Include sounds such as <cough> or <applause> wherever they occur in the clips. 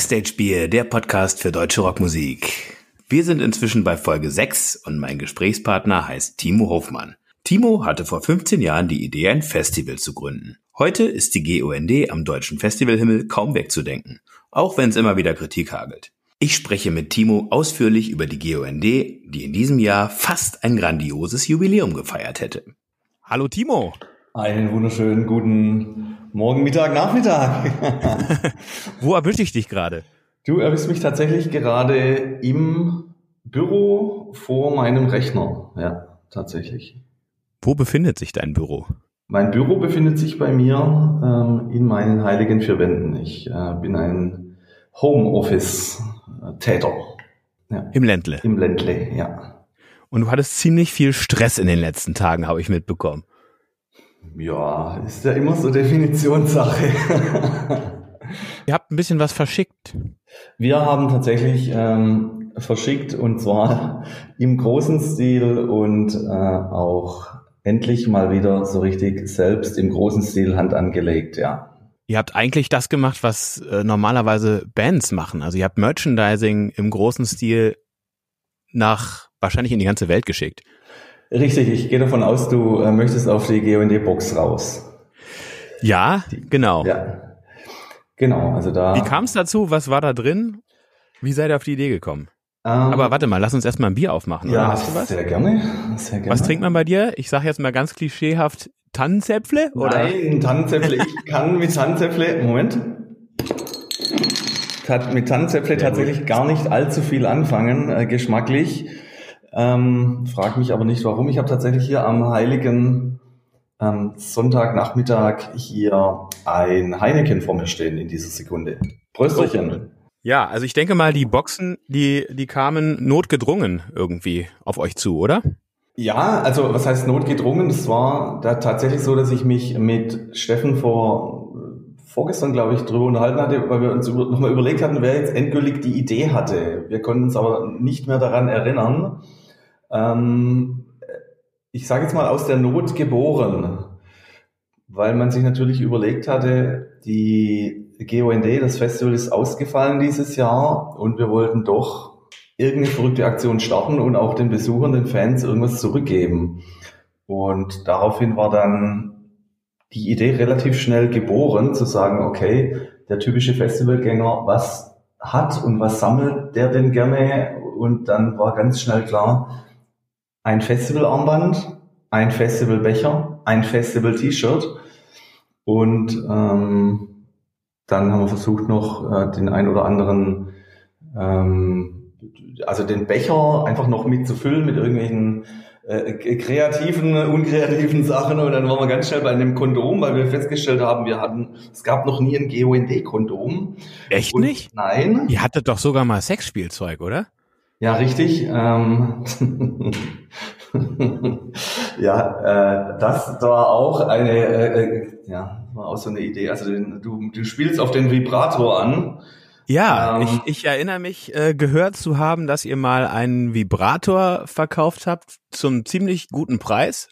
Backstage Bier, der Podcast für deutsche Rockmusik. Wir sind inzwischen bei Folge 6 und mein Gesprächspartner heißt Timo Hofmann. Timo hatte vor 15 Jahren die Idee, ein Festival zu gründen. Heute ist die GOND am deutschen Festivalhimmel kaum wegzudenken, auch wenn es immer wieder Kritik hagelt. Ich spreche mit Timo ausführlich über die GOND, die in diesem Jahr fast ein grandioses Jubiläum gefeiert hätte. Hallo Timo. Einen wunderschönen guten Morgen, Mittag, Nachmittag. <laughs> Wo erwische ich dich gerade? Du erwischst mich tatsächlich gerade im Büro vor meinem Rechner. Ja, tatsächlich. Wo befindet sich dein Büro? Mein Büro befindet sich bei mir ähm, in meinen heiligen vier Wänden. Ich äh, bin ein Homeoffice-Täter. Ja. Im Ländle? Im Ländle, ja. Und du hattest ziemlich viel Stress in den letzten Tagen, habe ich mitbekommen. Ja, ist ja immer so Definitionssache. <laughs> Ihr habt ein bisschen was verschickt. Wir haben tatsächlich ähm, verschickt und zwar im großen Stil und äh, auch endlich mal wieder so richtig selbst im großen Stil Hand angelegt, ja. Ihr habt eigentlich das gemacht, was äh, normalerweise Bands machen. Also ihr habt Merchandising im großen Stil nach wahrscheinlich in die ganze Welt geschickt. Richtig, ich gehe davon aus, du äh, möchtest auf die GOND-Box raus. Ja, genau. Ja. Genau, also da. Wie kam es dazu? Was war da drin? Wie seid ihr auf die Idee gekommen? Ähm, Aber warte mal, lass uns erstmal ein Bier aufmachen. Ja, oder? Hast du was? Sehr gerne, sehr gerne. Was trinkt man bei dir? Ich sage jetzt mal ganz klischeehaft Tannenzäpfle? Oder? Nein, Tannenzäpfle. ich kann mit Tannenzäpfle, Moment. Mit Tannenzäpfle tatsächlich gar nicht allzu viel anfangen, äh, geschmacklich. Ähm, frag mich aber nicht warum. Ich habe tatsächlich hier am heiligen ähm, Sonntagnachmittag hier ein Heineken vor mir stehen in dieser Sekunde. Prösterchen. Ja, also ich denke mal, die Boxen, die, die kamen notgedrungen irgendwie auf euch zu, oder? Ja, also was heißt notgedrungen? Es war da tatsächlich so, dass ich mich mit Steffen vor vorgestern, glaube ich, drüber unterhalten hatte, weil wir uns über, nochmal überlegt hatten, wer jetzt endgültig die Idee hatte. Wir konnten uns aber nicht mehr daran erinnern. Ähm, ich sage jetzt mal aus der Not geboren, weil man sich natürlich überlegt hatte, die GOND, das Festival ist ausgefallen dieses Jahr und wir wollten doch irgendeine verrückte Aktion starten und auch den Besuchern, den Fans irgendwas zurückgeben. Und daraufhin war dann die Idee relativ schnell geboren, zu sagen, okay, der typische Festivalgänger, was hat und was sammelt der denn gerne? Und dann war ganz schnell klar, ein Festivalarmband, ein Festivalbecher, ein Festival-T-Shirt und ähm, dann haben wir versucht noch äh, den ein oder anderen, ähm, also den Becher einfach noch mitzufüllen mit irgendwelchen äh, kreativen, unkreativen Sachen und dann waren wir ganz schnell bei einem Kondom, weil wir festgestellt haben, wir hatten, es gab noch nie ein GOND-Kondom. Echt und nicht? Nein. Ihr hattet doch sogar mal Sexspielzeug, oder? Ja, richtig. Ähm, <laughs> ja, äh, das war auch eine, äh, äh, ja, war auch so eine Idee. Also den, du, du spielst auf den Vibrator an. Ja, ähm, ich, ich erinnere mich, äh, gehört zu haben, dass ihr mal einen Vibrator verkauft habt zum ziemlich guten Preis.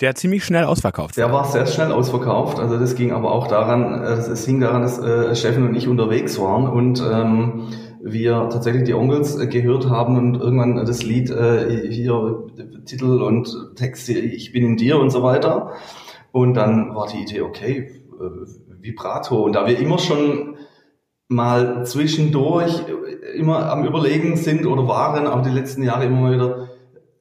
Der ziemlich schnell ausverkauft. Der war sehr schnell ausverkauft. Also das ging aber auch daran, äh, es hing daran, dass äh, Steffen und ich unterwegs waren und ähm, wir tatsächlich die Onkels äh, gehört haben und irgendwann das Lied äh, hier Titel und Text Ich bin in dir und so weiter. Und dann war die Idee, okay, äh, Vibrato. Und da wir immer schon mal zwischendurch immer am Überlegen sind oder waren, auch die letzten Jahre immer mal wieder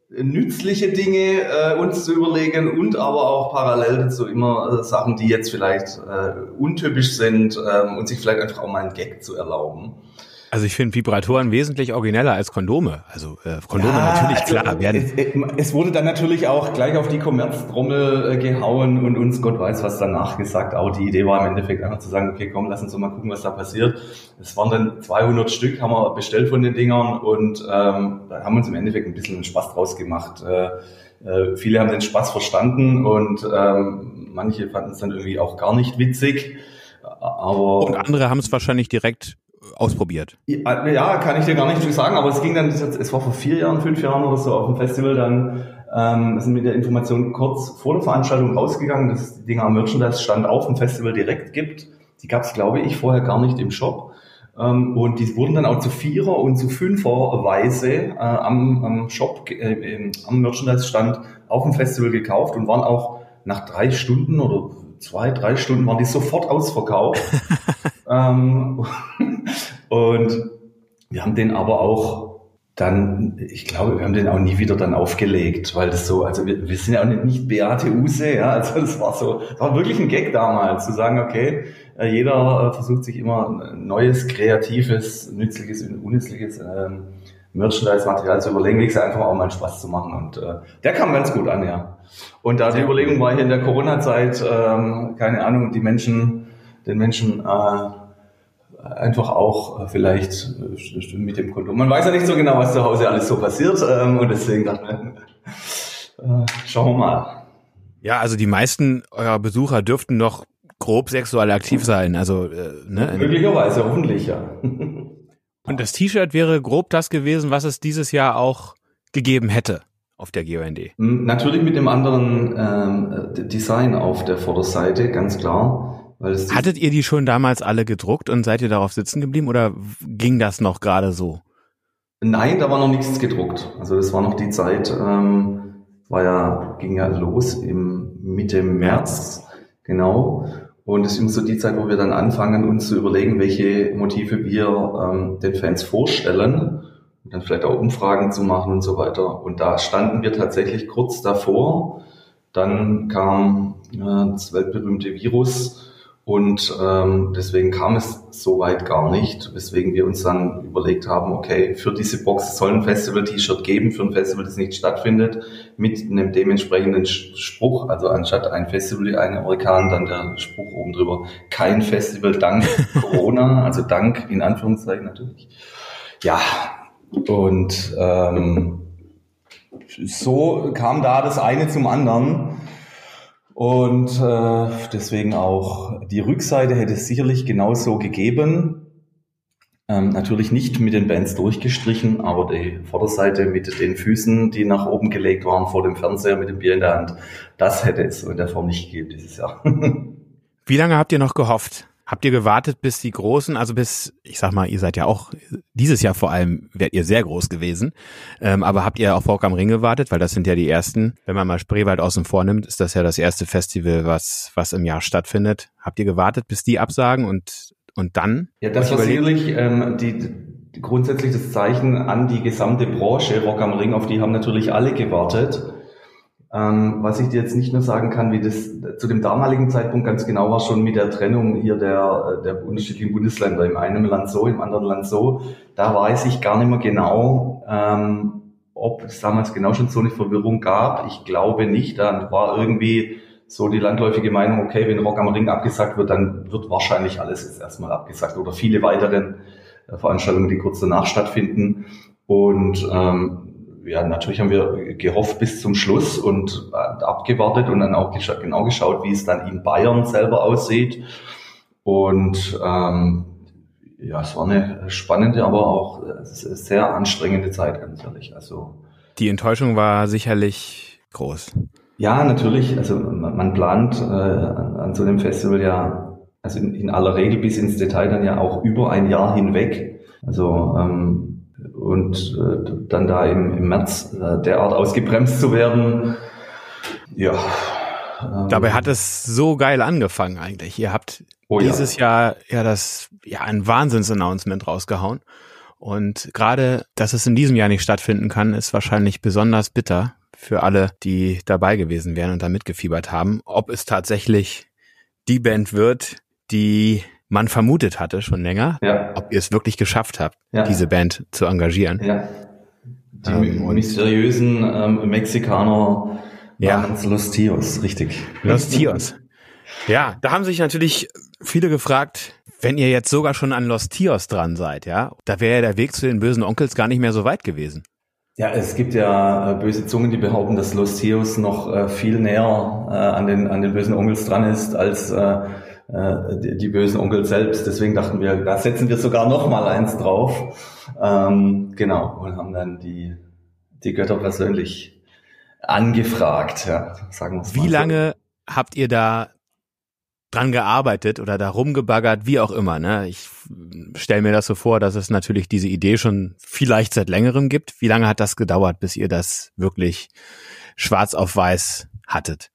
nützliche Dinge äh, uns zu überlegen und aber auch parallel dazu immer äh, Sachen, die jetzt vielleicht äh, untypisch sind ähm, und sich vielleicht einfach auch mal einen Gag zu erlauben. Also ich finde Vibratoren wesentlich origineller als Kondome. Also äh, Kondome ja, natürlich also klar werden. Es, es, wurde dann natürlich auch gleich auf die Kommerztrommel äh, gehauen und uns Gott weiß was danach gesagt. Auch die Idee war im Endeffekt einfach zu sagen, okay, komm, lass uns doch mal gucken, was da passiert. Es waren dann 200 Stück, haben wir bestellt von den Dingern und ähm, da haben uns im Endeffekt ein bisschen Spaß draus gemacht. Äh, äh, viele haben den Spaß verstanden und ähm, manche fanden es dann irgendwie auch gar nicht witzig. Aber und andere haben es wahrscheinlich direkt ausprobiert? Ja, kann ich dir gar nicht viel sagen, aber es ging dann, es war vor vier Jahren, fünf Jahren oder so auf dem Festival, dann ähm, sind mit der Information kurz vor der Veranstaltung rausgegangen, dass es die Dinger am Merchandise-Stand auf dem Festival direkt gibt. Die gab es, glaube ich, vorher gar nicht im Shop. Ähm, und die wurden dann auch zu Vierer- und zu Fünferweise äh, am, am Shop, äh, am Merchandise-Stand auf dem Festival gekauft und waren auch nach drei Stunden oder zwei, drei Stunden waren die sofort ausverkauft. <laughs> ähm, <laughs> und wir haben den aber auch dann, ich glaube, wir haben den auch nie wieder dann aufgelegt, weil das so, also wir, wir sind ja auch nicht, nicht Beate Use, ja, <laughs> also das war so, das war wirklich ein Gag damals, zu sagen, okay, äh, jeder äh, versucht sich immer neues, kreatives, nützliches und unnützliches ähm, Merchandise-Material zu überlegen, wie gesagt, einfach auch mal Spaß zu machen und äh, der kam ganz gut an, ja. Und da die Überlegung war hier in der Corona-Zeit, ähm, keine Ahnung, die Menschen, den Menschen äh, einfach auch äh, vielleicht äh, mit dem Kondom. Man weiß ja nicht so genau, was zu Hause alles so passiert ähm, und deswegen dachte ich, <laughs> äh, schauen wir mal. Ja, also die meisten eurer Besucher dürften noch grob sexuell aktiv sein. Also äh, ne? möglicherweise, hoffentlich ja. <laughs> Und das T-Shirt wäre grob das gewesen, was es dieses Jahr auch gegeben hätte auf der GOND. Hm, natürlich mit dem anderen ähm, Design auf der Vorderseite, ganz klar. Hattet ihr die schon damals alle gedruckt und seid ihr darauf sitzen geblieben oder ging das noch gerade so? Nein, da war noch nichts gedruckt. Also das war noch die Zeit, ähm, war ja, ging ja los im Mitte März, genau. Und es ist immer so die Zeit, wo wir dann anfangen, uns zu überlegen, welche Motive wir ähm, den Fans vorstellen und dann vielleicht auch Umfragen zu machen und so weiter. Und da standen wir tatsächlich kurz davor. Dann kam äh, das weltberühmte Virus und ähm, deswegen kam es so weit gar nicht, weswegen wir uns dann überlegt haben, okay, für diese Box soll ein Festival-T-Shirt geben, für ein Festival, das nicht stattfindet, mit einem dementsprechenden Spruch, also anstatt ein Festival, eine Orkan, dann der Spruch oben drüber, kein Festival dank <laughs> Corona, also dank in Anführungszeichen natürlich. Ja, und ähm, so kam da das eine zum anderen. Und äh, deswegen auch die Rückseite hätte es sicherlich genauso gegeben. Ähm, natürlich nicht mit den Bands durchgestrichen, aber die Vorderseite mit den Füßen, die nach oben gelegt waren vor dem Fernseher mit dem Bier in der Hand, das hätte es in der Form nicht gegeben dieses Jahr. <laughs> Wie lange habt ihr noch gehofft? Habt ihr gewartet, bis die Großen, also bis, ich sag mal, ihr seid ja auch, dieses Jahr vor allem werdet ihr sehr groß gewesen, ähm, aber habt ihr auf Rock am Ring gewartet, weil das sind ja die ersten, wenn man mal Spreewald außen vor nimmt, ist das ja das erste Festival, was, was im Jahr stattfindet. Habt ihr gewartet, bis die absagen und, und dann? Ja, das war sicherlich ähm, die, die, grundsätzlich das Zeichen an die gesamte Branche Rock am Ring, auf die haben natürlich alle gewartet. Ähm, was ich dir jetzt nicht nur sagen kann, wie das zu dem damaligen Zeitpunkt ganz genau war, schon mit der Trennung hier der, der unterschiedlichen Bundesländer, im einen Land so, im anderen Land so, da weiß ich gar nicht mehr genau, ähm, ob es damals genau schon so eine Verwirrung gab. Ich glaube nicht. Da war irgendwie so die landläufige Meinung, okay, wenn Rock am Ring abgesagt wird, dann wird wahrscheinlich alles jetzt erstmal abgesagt oder viele weiteren äh, Veranstaltungen, die kurz danach stattfinden. Und ähm, ja, natürlich haben wir gehofft bis zum Schluss und abgewartet und dann auch gescha genau geschaut, wie es dann in Bayern selber aussieht. Und ähm, ja, es war eine spannende, aber auch sehr anstrengende Zeit, ganz ehrlich. Also die Enttäuschung war sicherlich groß. Ja, natürlich. Also man, man plant äh, an, an, so einem Festival ja, also in, in, aller Regel bis ins Detail dann ja auch über ein Jahr hinweg. Also ähm, und äh, dann da im, im März äh, derart ausgebremst zu werden, ja. Ähm, Dabei hat es so geil angefangen eigentlich. Ihr habt oh, dieses ja. Jahr ja das ja ein Wahnsinns-Announcement rausgehauen. Und gerade, dass es in diesem Jahr nicht stattfinden kann, ist wahrscheinlich besonders bitter für alle, die dabei gewesen wären und da mitgefiebert haben. Ob es tatsächlich die Band wird, die man vermutet hatte schon länger, ja. ob ihr es wirklich geschafft habt, ja. diese Band zu engagieren. Ja. Die ähm, mysteriösen ähm, Mexikaner ja. Los Tios, richtig. Los Tios. Ja, da haben sich natürlich viele gefragt, wenn ihr jetzt sogar schon an Los Tios dran seid, ja, da wäre ja der Weg zu den bösen Onkels gar nicht mehr so weit gewesen. Ja, es gibt ja äh, böse Zungen, die behaupten, dass Los Tios noch äh, viel näher äh, an den an den bösen Onkels dran ist als äh, äh, die, die, bösen Onkel selbst. Deswegen dachten wir, da setzen wir sogar noch mal eins drauf. Ähm, genau, und haben dann die, die Götter persönlich angefragt, ja, sagen wir Wie lange habt ihr da dran gearbeitet oder da rumgebaggert, wie auch immer. Ne? Ich stelle mir das so vor, dass es natürlich diese Idee schon vielleicht seit längerem gibt. Wie lange hat das gedauert, bis ihr das wirklich schwarz auf weiß hattet?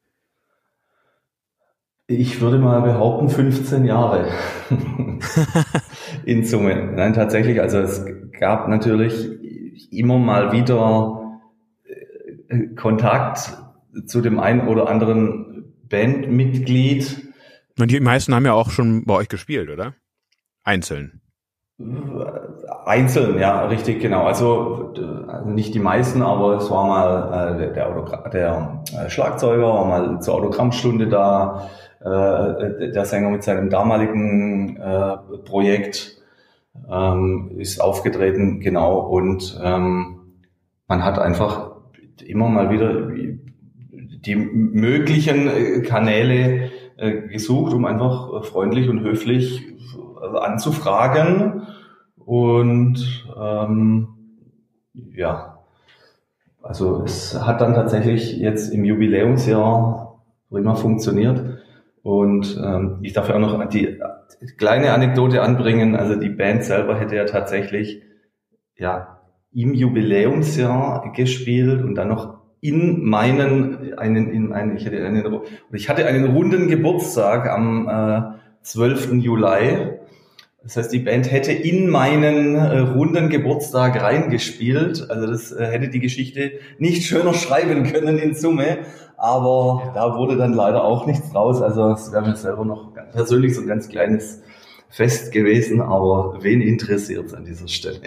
Ich würde mal behaupten 15 Jahre <laughs> in Summe. Nein, tatsächlich, also es gab natürlich immer mal wieder äh, Kontakt zu dem einen oder anderen Bandmitglied, und die meisten haben ja auch schon bei euch gespielt, oder? Einzeln. Einzeln, ja, richtig, genau. Also, also nicht die meisten, aber es war mal äh, der, Autogra der äh, Schlagzeuger, war mal zur Autogrammstunde da, der Sänger mit seinem damaligen äh, Projekt ähm, ist aufgetreten, genau, und ähm, man hat einfach immer mal wieder die möglichen äh, Kanäle äh, gesucht, um einfach äh, freundlich und höflich äh, anzufragen. Und ähm, ja, also es hat dann tatsächlich jetzt im Jubiläumsjahr prima funktioniert. Und ähm, ich darf ja auch noch die kleine Anekdote anbringen. Also die Band selber hätte ja tatsächlich ja im Jubiläumsjahr gespielt und dann noch in meinen, einen, in einen, ich hatte einen, ich hatte einen runden Geburtstag am äh, 12. Juli. Das heißt, die Band hätte in meinen äh, runden Geburtstag reingespielt. Also das äh, hätte die Geschichte nicht schöner <laughs> schreiben können in Summe. Aber da wurde dann leider auch nichts draus. Also es wäre mir selber noch persönlich so ein ganz kleines Fest gewesen. Aber wen interessiert an dieser Stelle?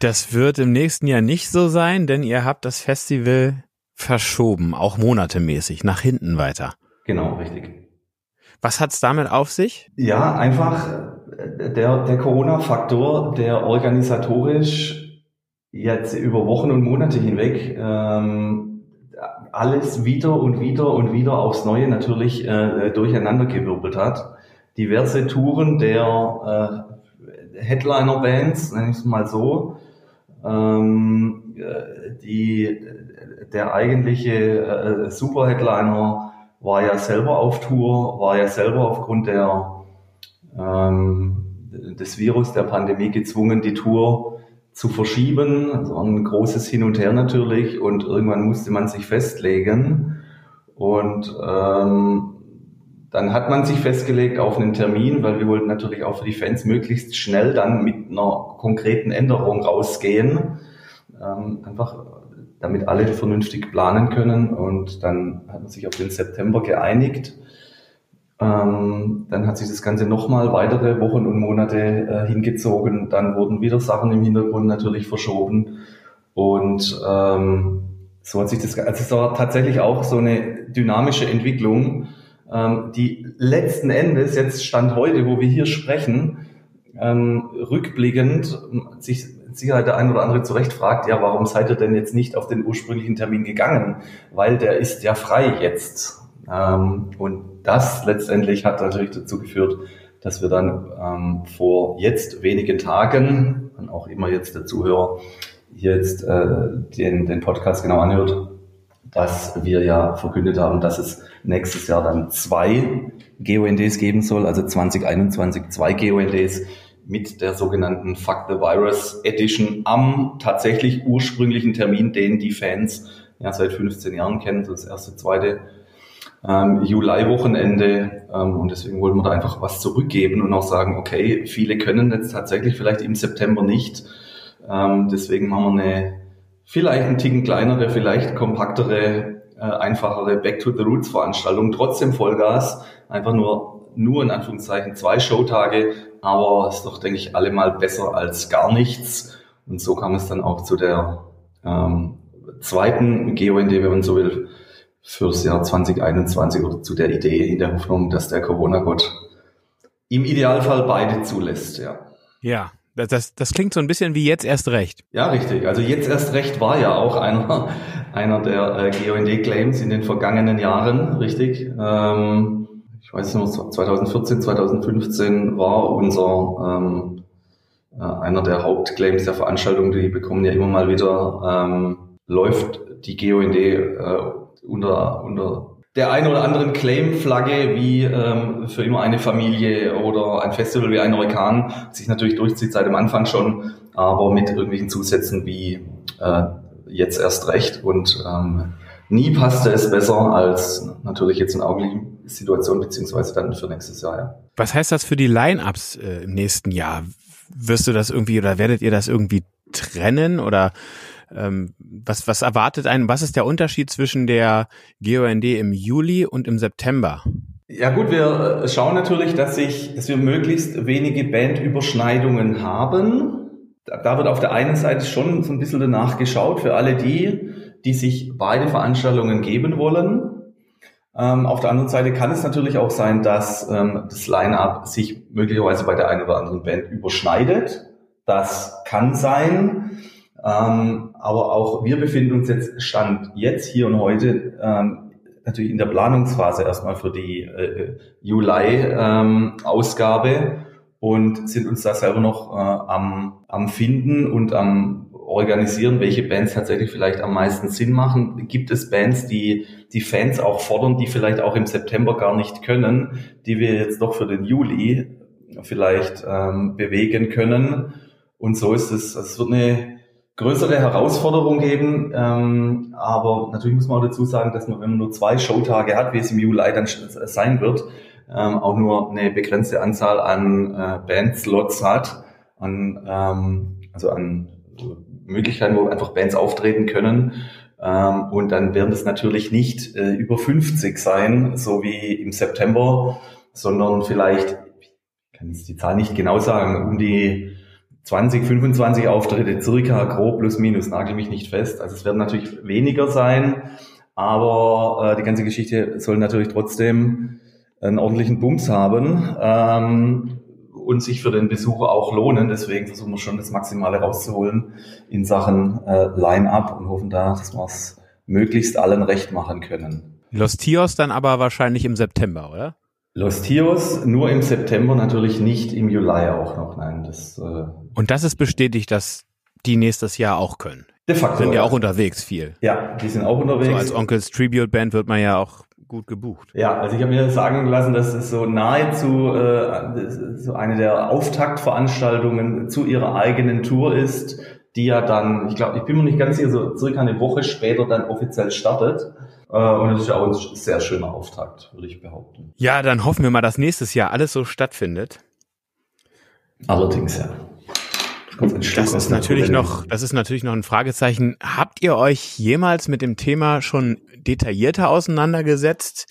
Das wird im nächsten Jahr nicht so sein, denn ihr habt das Festival verschoben, auch monatemäßig, nach hinten weiter. Genau, richtig. Was hat's damit auf sich? Ja, einfach der, der Corona-Faktor, der organisatorisch jetzt über Wochen und Monate hinweg ähm, alles wieder und wieder und wieder aufs Neue natürlich äh, durcheinandergewirbelt hat. Diverse Touren der äh, Headliner-Bands, nenne ich es mal so, ähm, äh, die, der eigentliche äh, Superheadliner war ja selber auf Tour, war ja selber aufgrund der, ähm, des Virus, der Pandemie gezwungen, die Tour zu verschieben. Das war ein großes Hin und Her natürlich und irgendwann musste man sich festlegen. Und ähm, dann hat man sich festgelegt auf einen Termin, weil wir wollten natürlich auch für die Fans möglichst schnell dann mit einer konkreten Änderung rausgehen. Ähm, einfach damit alle vernünftig planen können. Und dann hat man sich auf den September geeinigt. Ähm, dann hat sich das Ganze nochmal weitere Wochen und Monate äh, hingezogen. Dann wurden wieder Sachen im Hintergrund natürlich verschoben. Und ähm, so hat sich das, also es war tatsächlich auch so eine dynamische Entwicklung ähm, die letzten Endes, jetzt Stand heute, wo wir hier sprechen, ähm, rückblickend sich Sicherheit der ein oder andere zurecht fragt, ja, warum seid ihr denn jetzt nicht auf den ursprünglichen Termin gegangen? Weil der ist ja frei jetzt. Ähm, und das letztendlich hat natürlich dazu geführt, dass wir dann ähm, vor jetzt wenigen Tagen, und auch immer jetzt der Zuhörer jetzt äh, den, den Podcast genau anhört, dass wir ja verkündet haben, dass es nächstes Jahr dann zwei GONDs geben soll, also 2021 zwei GONDs mit der sogenannten Fuck the Virus Edition am tatsächlich ursprünglichen Termin, den die Fans ja seit 15 Jahren kennen, das erste, zweite ähm, Juli-Wochenende. Ähm, und deswegen wollten wir da einfach was zurückgeben und auch sagen, okay, viele können jetzt tatsächlich vielleicht im September nicht. Ähm, deswegen machen wir eine vielleicht ein Ticken kleinere, vielleicht kompaktere äh, einfachere Back to the Roots Veranstaltung, trotzdem Vollgas, einfach nur, nur in Anführungszeichen zwei Showtage, aber ist doch, denke ich, allemal besser als gar nichts. Und so kam es dann auch zu der ähm, zweiten GOND, wenn man so will, fürs Jahr 2021 oder zu der Idee in der Hoffnung, dass der Corona-Gott im Idealfall beide zulässt, ja. Ja, das, das, das klingt so ein bisschen wie jetzt erst recht. Ja, richtig. Also jetzt erst recht war ja auch einer, einer der äh, GOND-Claims in den vergangenen Jahren, richtig. Ähm, ich weiß noch, 2014, 2015 war unser ähm, äh, einer der Hauptclaims der Veranstaltung, die bekommen ja immer mal wieder, ähm, läuft die GOND äh, unter, unter der einen oder anderen Claim-Flagge wie ähm, für immer eine Familie oder ein Festival wie ein Orkan sich natürlich durchzieht seit dem Anfang schon, aber mit irgendwelchen Zusätzen wie äh, jetzt erst recht und ähm, nie passte es besser als natürlich jetzt in augenblicklichen Situation beziehungsweise dann für nächstes Jahr. Ja. Was heißt das für die Line-Ups äh, im nächsten Jahr? Wirst du das irgendwie oder werdet ihr das irgendwie trennen oder ähm, was, was erwartet einen, was ist der Unterschied zwischen der GOND im Juli und im September? Ja gut, wir äh, schauen natürlich, dass, ich, dass wir möglichst wenige Bandüberschneidungen haben. Da wird auf der einen Seite schon so ein bisschen danach geschaut für alle die, die sich beide Veranstaltungen geben wollen. Ähm, auf der anderen Seite kann es natürlich auch sein, dass ähm, das Line-up sich möglicherweise bei der einen oder anderen Band überschneidet. Das kann sein. Ähm, aber auch wir befinden uns jetzt, Stand jetzt, hier und heute, ähm, natürlich in der Planungsphase erstmal für die äh, Juli-Ausgabe ähm, und sind uns da selber noch äh, am, am Finden und am organisieren, welche Bands tatsächlich vielleicht am meisten Sinn machen. Gibt es Bands, die die Fans auch fordern, die vielleicht auch im September gar nicht können, die wir jetzt doch für den Juli vielleicht ähm, bewegen können? Und so ist es. Es wird eine größere Herausforderung geben. Ähm, aber natürlich muss man auch dazu sagen, dass man, wenn man nur zwei Showtage hat, wie es im Juli dann sein wird, ähm, auch nur eine begrenzte Anzahl an äh, Bandslots hat, an, ähm, also an Möglichkeiten, wo einfach Bands auftreten können. Ähm, und dann werden es natürlich nicht äh, über 50 sein, so wie im September, sondern vielleicht, ich kann jetzt die Zahl nicht genau sagen, um die 20, 25 Auftritte, circa grob plus minus, nagel mich nicht fest. Also es werden natürlich weniger sein, aber äh, die ganze Geschichte soll natürlich trotzdem einen ordentlichen Bums haben ähm, und sich für den Besucher auch lohnen. Deswegen versuchen wir schon das Maximale rauszuholen in Sachen äh, Line-up und hoffen da, dass wir es möglichst allen recht machen können. Los Tios dann aber wahrscheinlich im September, oder? Los Tios nur im September, natürlich nicht im Juli auch noch. Nein, das. Äh Und das ist bestätigt, dass die nächstes Jahr auch können. De facto. Sind ja auch unterwegs viel. Ja, die sind auch unterwegs. So als Onkels Tribute Band wird man ja auch gut gebucht. Ja, also ich habe mir sagen lassen, dass es so nahezu äh, so eine der Auftaktveranstaltungen zu ihrer eigenen Tour ist, die ja dann, ich glaube, ich bin mir nicht ganz sicher, so circa eine Woche später dann offiziell startet. Äh, und das ist ja auch ein sehr schöner Auftakt, würde ich behaupten. Ja, dann hoffen wir mal, dass nächstes Jahr alles so stattfindet. Allerdings, ja. Das, das ist natürlich noch, das ist natürlich noch ein Fragezeichen. Habt ihr euch jemals mit dem Thema schon detaillierter auseinandergesetzt,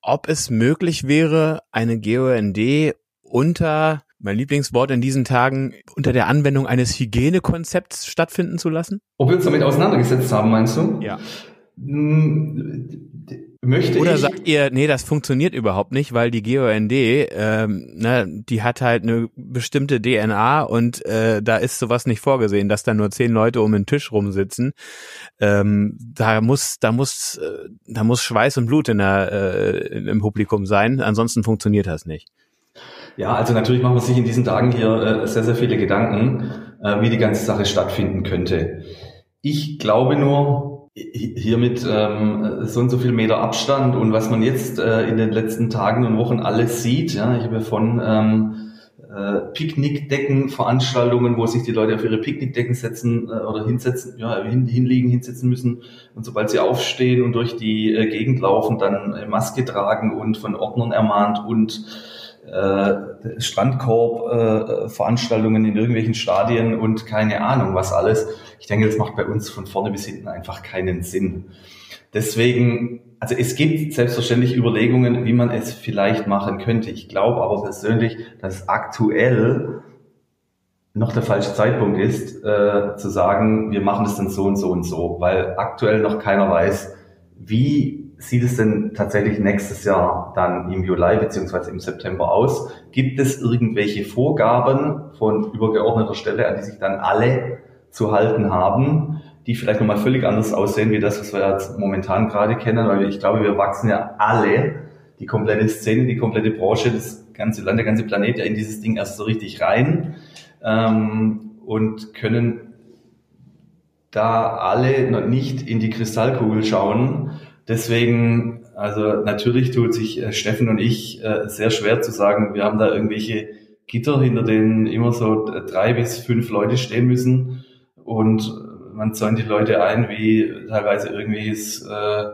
ob es möglich wäre, eine GOND unter, mein Lieblingswort in diesen Tagen, unter der Anwendung eines Hygienekonzepts stattfinden zu lassen? Ob wir uns damit auseinandergesetzt haben, meinst du? Ja. Hm, möchte Oder ich sagt ihr, nee, das funktioniert überhaupt nicht, weil die GOND, ähm, ne, die hat halt eine bestimmte DNA und äh, da ist sowas nicht vorgesehen, dass da nur zehn Leute um den Tisch rumsitzen. Ähm, da muss, da muss, äh, da muss Schweiß und Blut in der, äh, im Publikum sein, ansonsten funktioniert das nicht. Ja, also natürlich machen wir sich in diesen Tagen hier äh, sehr, sehr viele Gedanken, äh, wie die ganze Sache stattfinden könnte. Ich glaube nur, hier mit ähm, so und so viel Meter Abstand und was man jetzt äh, in den letzten Tagen und Wochen alles sieht. Ja, ich habe von ähm, äh, Picknickdecken-Veranstaltungen, wo sich die Leute auf ihre Picknickdecken setzen äh, oder hinsetzen, ja, hin, hinlegen, hinsetzen müssen und sobald sie aufstehen und durch die äh, Gegend laufen, dann äh, Maske tragen und von Ordnern ermahnt und äh, Strandkorb-Veranstaltungen äh, in irgendwelchen Stadien und keine Ahnung was alles. Ich denke, das macht bei uns von vorne bis hinten einfach keinen Sinn. Deswegen, also es gibt selbstverständlich Überlegungen, wie man es vielleicht machen könnte. Ich glaube aber persönlich, dass es aktuell noch der falsche Zeitpunkt ist, äh, zu sagen, wir machen es dann so und so und so, weil aktuell noch keiner weiß, wie sieht es denn tatsächlich nächstes Jahr dann im Juli beziehungsweise im September aus? Gibt es irgendwelche Vorgaben von übergeordneter Stelle, an die sich dann alle zu halten haben, die vielleicht nochmal völlig anders aussehen wie das, was wir jetzt momentan gerade kennen? Weil ich glaube, wir wachsen ja alle, die komplette Szene, die komplette Branche, das ganze Land, der ganze Planet ja in dieses Ding erst so richtig rein ähm, und können da alle noch nicht in die Kristallkugel schauen Deswegen Also natürlich tut sich äh, Steffen und ich äh, sehr schwer zu sagen, wir haben da irgendwelche Gitter, hinter denen immer so drei bis fünf Leute stehen müssen und man zäunt die Leute ein, wie teilweise irgendwelches, äh,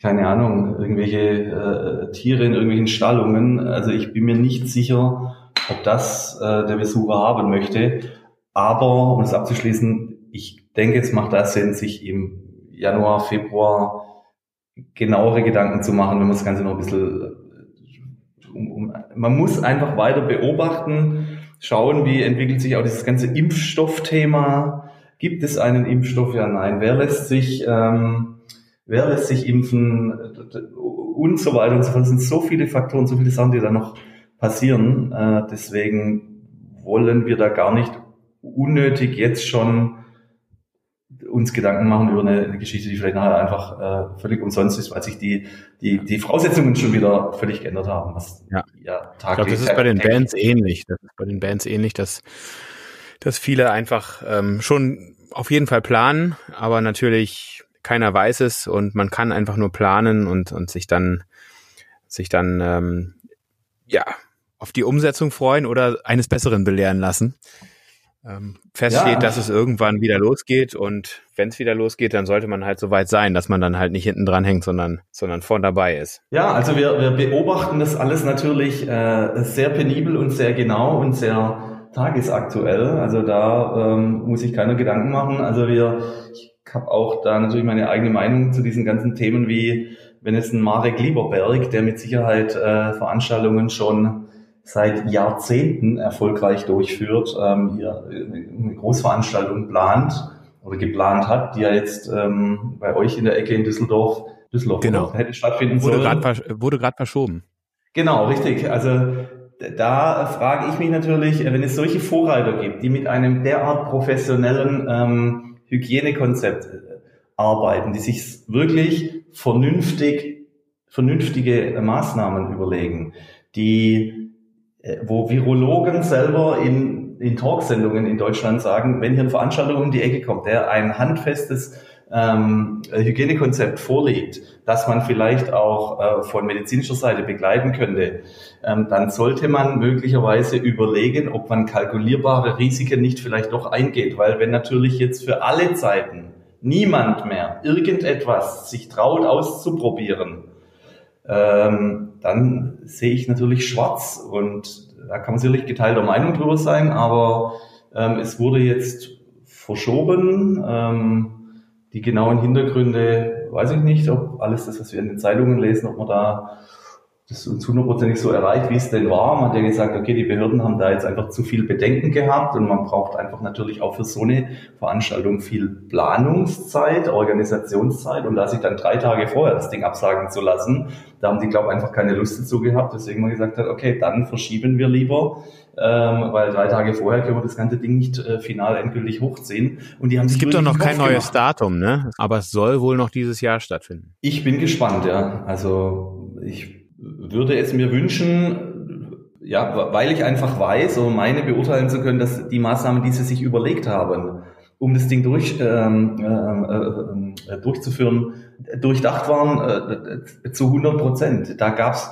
keine Ahnung, irgendwelche äh, Tiere in irgendwelchen Stallungen. Also ich bin mir nicht sicher, ob das äh, der Besucher haben möchte. Aber, um es abzuschließen, ich denke, es macht da Sinn, sich im Januar, Februar genauere Gedanken zu machen, wenn man das Ganze noch ein bisschen, um, um, man muss einfach weiter beobachten, schauen, wie entwickelt sich auch dieses ganze Impfstoffthema. Gibt es einen Impfstoff? Ja, nein. Wer lässt sich, ähm, wer lässt sich impfen? Und so weiter und so fort. Es sind so viele Faktoren, so viele Sachen, die da noch passieren. Äh, deswegen wollen wir da gar nicht unnötig jetzt schon uns Gedanken machen über eine, Geschichte, die vielleicht nachher einfach äh, völlig umsonst ist, weil sich die, die, die Voraussetzungen schon wieder völlig geändert haben. Was ja, ja ich glaube, das ist bei den Bands ähnlich. Das ist bei den Bands ähnlich, dass, dass viele einfach ähm, schon auf jeden Fall planen, aber natürlich keiner weiß es und man kann einfach nur planen und, und sich dann, sich dann ähm, ja auf die Umsetzung freuen oder eines Besseren belehren lassen ähm, feststeht, ja. dass es irgendwann wieder losgeht und wenn es wieder losgeht, dann sollte man halt so weit sein, dass man dann halt nicht hinten dran hängt, sondern, sondern vorn dabei ist. Ja, also wir, wir beobachten das alles natürlich äh, sehr penibel und sehr genau und sehr tagesaktuell. Also da ähm, muss ich keine Gedanken machen. Also wir, ich habe auch da natürlich meine eigene Meinung zu diesen ganzen Themen wie wenn es ein Marek Lieberberg, der mit Sicherheit äh, Veranstaltungen schon seit Jahrzehnten erfolgreich durchführt, ähm, hier eine Großveranstaltung plant oder geplant hat, die ja jetzt ähm, bei euch in der Ecke in Düsseldorf, Düsseldorf genau. hätte stattfinden wurde sollen. Grad, wurde gerade verschoben. Genau, richtig. Also da frage ich mich natürlich, wenn es solche Vorreiter gibt, die mit einem derart professionellen ähm, Hygienekonzept äh, arbeiten, die sich wirklich vernünftig, vernünftige Maßnahmen überlegen, die wo Virologen selber in, in Talksendungen in Deutschland sagen, wenn hier eine Veranstaltung um die Ecke kommt, der ein handfestes ähm, Hygienekonzept vorlegt, das man vielleicht auch äh, von medizinischer Seite begleiten könnte, ähm, dann sollte man möglicherweise überlegen, ob man kalkulierbare Risiken nicht vielleicht doch eingeht, weil wenn natürlich jetzt für alle Zeiten niemand mehr irgendetwas sich traut auszuprobieren, ähm, dann sehe ich natürlich schwarz und da kann man sicherlich geteilter Meinung drüber sein, aber ähm, es wurde jetzt verschoben. Ähm, die genauen Hintergründe weiß ich nicht, ob alles das, was wir in den Zeitungen lesen, ob man da das uns hundertprozentig so erreicht, wie es denn war. Man hat ja gesagt, okay, die Behörden haben da jetzt einfach zu viel Bedenken gehabt und man braucht einfach natürlich auch für so eine Veranstaltung viel Planungszeit, Organisationszeit und da sich dann drei Tage vorher das Ding absagen zu lassen, da haben die, glaube ich, einfach keine Lust dazu gehabt, deswegen man gesagt hat, okay, dann verschieben wir lieber, ähm, weil drei Tage vorher können wir das ganze Ding nicht äh, final endgültig hochziehen. Und die haben es gibt doch noch kein neues Datum, ne? Aber es soll wohl noch dieses Jahr stattfinden. Ich bin gespannt, ja. Also ich würde es mir wünschen, ja, weil ich einfach weiß oder meine beurteilen zu können, dass die Maßnahmen, die sie sich überlegt haben, um das Ding durch, ähm, äh, äh, durchzuführen, durchdacht waren äh, zu 100 Prozent. Da gab es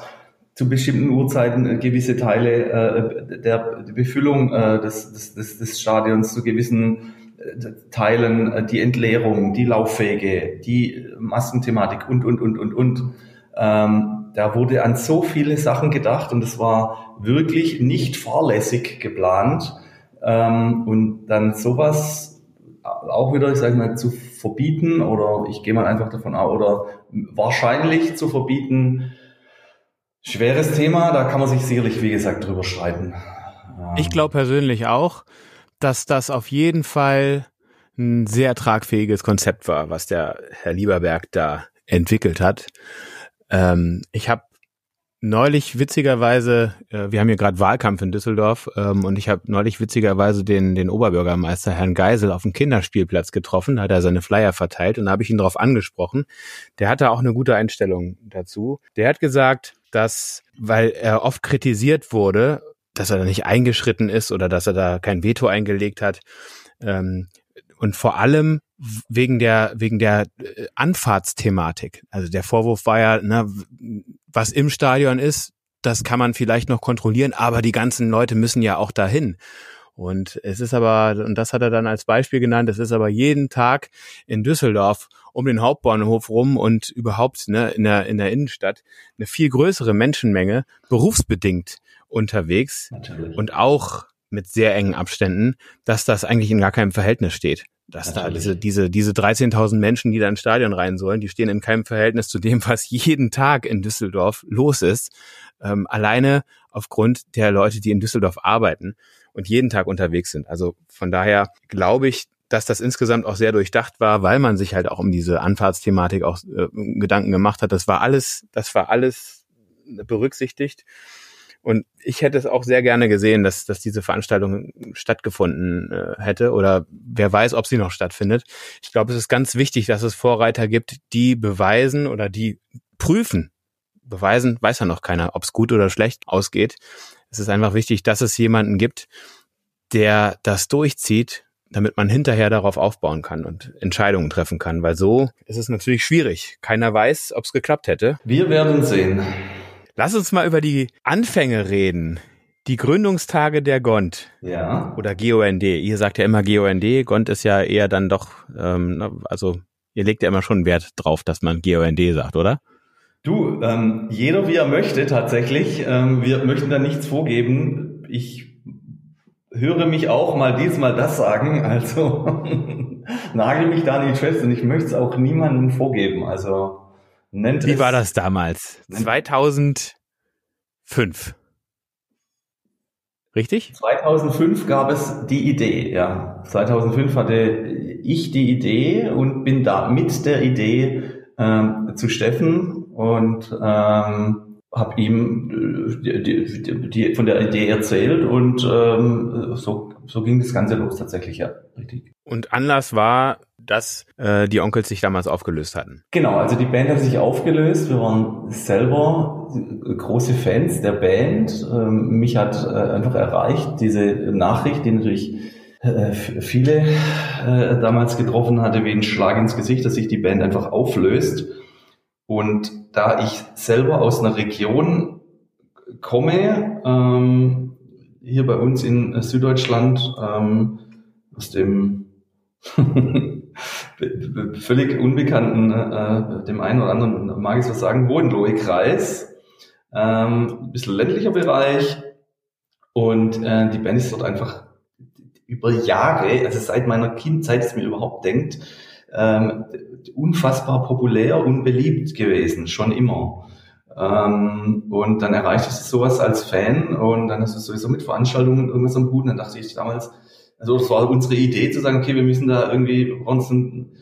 zu bestimmten Uhrzeiten gewisse Teile äh, der Befüllung äh, des, des, des, Stadions, zu gewissen äh, Teilen äh, die Entleerung, die Lauffäge, die Maskenthematik und, und, und, und, und. Ähm, da wurde an so viele Sachen gedacht und es war wirklich nicht fahrlässig geplant. Ähm, und dann sowas auch wieder, ich sage mal, zu verbieten oder ich gehe mal einfach davon aus, oder wahrscheinlich zu verbieten, schweres Thema, da kann man sich sicherlich, wie gesagt, drüber streiten. Ähm. Ich glaube persönlich auch, dass das auf jeden Fall ein sehr tragfähiges Konzept war, was der Herr Lieberberg da entwickelt hat. Ähm, ich habe neulich witzigerweise, äh, wir haben hier gerade Wahlkampf in Düsseldorf ähm, und ich habe neulich witzigerweise den, den Oberbürgermeister Herrn Geisel auf dem Kinderspielplatz getroffen, da hat er seine Flyer verteilt und da habe ich ihn darauf angesprochen. Der hatte auch eine gute Einstellung dazu. Der hat gesagt, dass, weil er oft kritisiert wurde, dass er da nicht eingeschritten ist oder dass er da kein Veto eingelegt hat, ähm, und vor allem wegen der wegen der äh, Anfahrtsthematik. Also der Vorwurf war ja, ne, was im Stadion ist, das kann man vielleicht noch kontrollieren, aber die ganzen Leute müssen ja auch dahin. Und es ist aber, und das hat er dann als Beispiel genannt, es ist aber jeden Tag in Düsseldorf um den Hauptbahnhof rum und überhaupt ne, in, der, in der Innenstadt eine viel größere Menschenmenge berufsbedingt unterwegs Natürlich. und auch mit sehr engen Abständen, dass das eigentlich in gar keinem Verhältnis steht. Dass Natürlich. da diese, diese, diese 13.000 Menschen, die da ins Stadion rein sollen, die stehen in keinem Verhältnis zu dem, was <laughs> jeden Tag in Düsseldorf los ist. Ähm, alleine aufgrund der Leute, die in Düsseldorf arbeiten und jeden Tag unterwegs sind. Also von daher glaube ich, dass das insgesamt auch sehr durchdacht war, weil man sich halt auch um diese Anfahrtsthematik auch äh, Gedanken gemacht hat. Das war alles, das war alles berücksichtigt. Und ich hätte es auch sehr gerne gesehen, dass, dass diese Veranstaltung stattgefunden äh, hätte oder wer weiß, ob sie noch stattfindet. Ich glaube, es ist ganz wichtig, dass es Vorreiter gibt, die beweisen oder die prüfen. Beweisen weiß ja noch keiner, ob es gut oder schlecht ausgeht. Es ist einfach wichtig, dass es jemanden gibt, der das durchzieht damit man hinterher darauf aufbauen kann und Entscheidungen treffen kann, weil so ist es natürlich schwierig. Keiner weiß, ob es geklappt hätte. Wir werden sehen. Lass uns mal über die Anfänge reden. Die Gründungstage der GOND. Ja. Oder GOND. Ihr sagt ja immer GOND. GOND ist ja eher dann doch, ähm, also ihr legt ja immer schon Wert drauf, dass man GOND sagt, oder? Du, ähm, jeder wie er möchte tatsächlich. Ähm, wir möchten da nichts vorgeben. Ich höre mich auch mal diesmal das sagen, <laughs> also nagel mich da nicht fest und ich möchte es auch niemandem vorgeben. Also nennt Wie es, war das damals? 2005. Richtig? 2005 gab es die Idee, ja. 2005 hatte ich die Idee und bin da mit der Idee ähm, zu Steffen und ähm, habe ihm äh, die, die, die, von der Idee erzählt und ähm, so, so ging das Ganze los tatsächlich, ja, richtig. Und Anlass war, dass äh, die Onkels sich damals aufgelöst hatten. Genau, also die Band hat sich aufgelöst. Wir waren selber große Fans der Band. Ähm, mich hat äh, einfach erreicht diese Nachricht, die natürlich äh, viele äh, damals getroffen hatte, wie ein Schlag ins Gesicht, dass sich die Band einfach auflöst. Und da ich selber aus einer Region komme, ähm, hier bei uns in Süddeutschland, ähm, aus dem <laughs> völlig unbekannten, äh, dem einen oder anderen mag ich so sagen, Hohenlohe-Kreis, ähm, ein bisschen ländlicher Bereich und äh, die Band ist dort einfach über Jahre, also seit meiner Kindzeit, es mir überhaupt denkt, ähm, unfassbar populär und beliebt gewesen, schon immer. Ähm, und dann erreichte ich sowas als Fan und dann ist es sowieso mit Veranstaltungen irgendwas am Hut. Und dann dachte ich damals, also das war unsere Idee zu sagen, okay, wir müssen da irgendwie uns ein,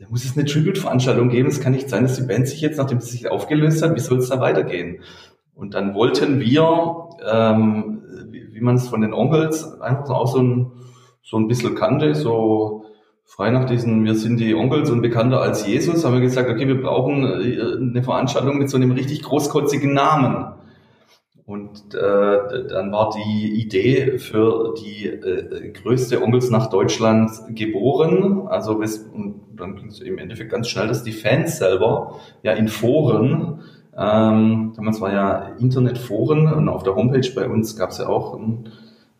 da muss es eine Tribute-Veranstaltung geben. Es kann nicht sein, dass die Band sich jetzt, nachdem sie sich aufgelöst hat, wie soll es da weitergehen? Und dann wollten wir, ähm, wie, wie man es von den Onkels einfach auch so ein, so ein bisschen kannte, so frei nach diesen, wir sind die Onkels und bekannter als Jesus, haben wir gesagt, okay, wir brauchen äh, eine Veranstaltung mit so einem richtig großkotzigen Namen. Und äh, dann war die Idee für die äh, größte Onkelsnacht Deutschlands geboren. Also bis, und dann ging es im Endeffekt ganz schnell, dass die Fans selber ja in Foren, ähm, damals war ja Internetforen und auf der Homepage bei uns gab es ja auch ein,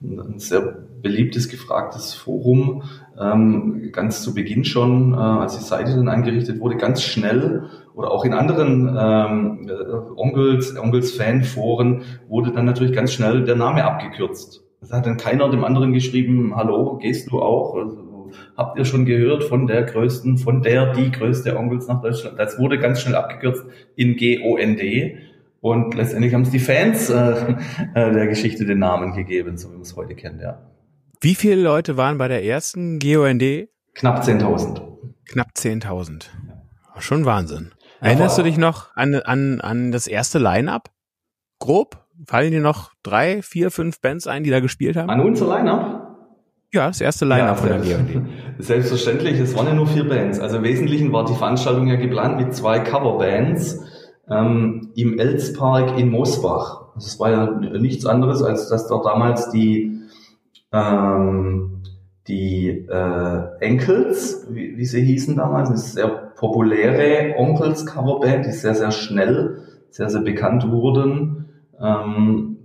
ein sehr beliebtes, gefragtes Forum, ähm, ganz zu Beginn schon, äh, als die Seite dann eingerichtet wurde, ganz schnell oder auch in anderen ähm, äh, Onkels, Onkels-Fan-Foren wurde dann natürlich ganz schnell der Name abgekürzt. Es hat dann keiner dem anderen geschrieben, hallo, gehst du auch? Also, habt ihr schon gehört von der größten, von der die größte Onkels nach Deutschland? Das wurde ganz schnell abgekürzt in G-O-N-D. Und letztendlich haben es die Fans äh, äh, der Geschichte den Namen gegeben, so wie man es heute kennt, ja. Wie viele Leute waren bei der ersten GOND? Knapp 10.000. Knapp 10.000. Schon Wahnsinn. Erinnerst du dich noch an, an, an das erste Line-Up? Grob? Fallen dir noch drei, vier, fünf Bands ein, die da gespielt haben? An unser Line-Up? Ja, das erste Line-Up ja, von der GOND. <laughs> Selbstverständlich, es waren ja nur vier Bands. Also im Wesentlichen war die Veranstaltung ja geplant mit zwei Coverbands ähm, im Elspark in Mosbach. Das war ja nichts anderes, als dass dort damals die ähm, die äh, Enkels, wie, wie sie hießen damals, eine sehr populäre Onkels-Coverband, die sehr, sehr schnell, sehr, sehr bekannt wurden, ähm,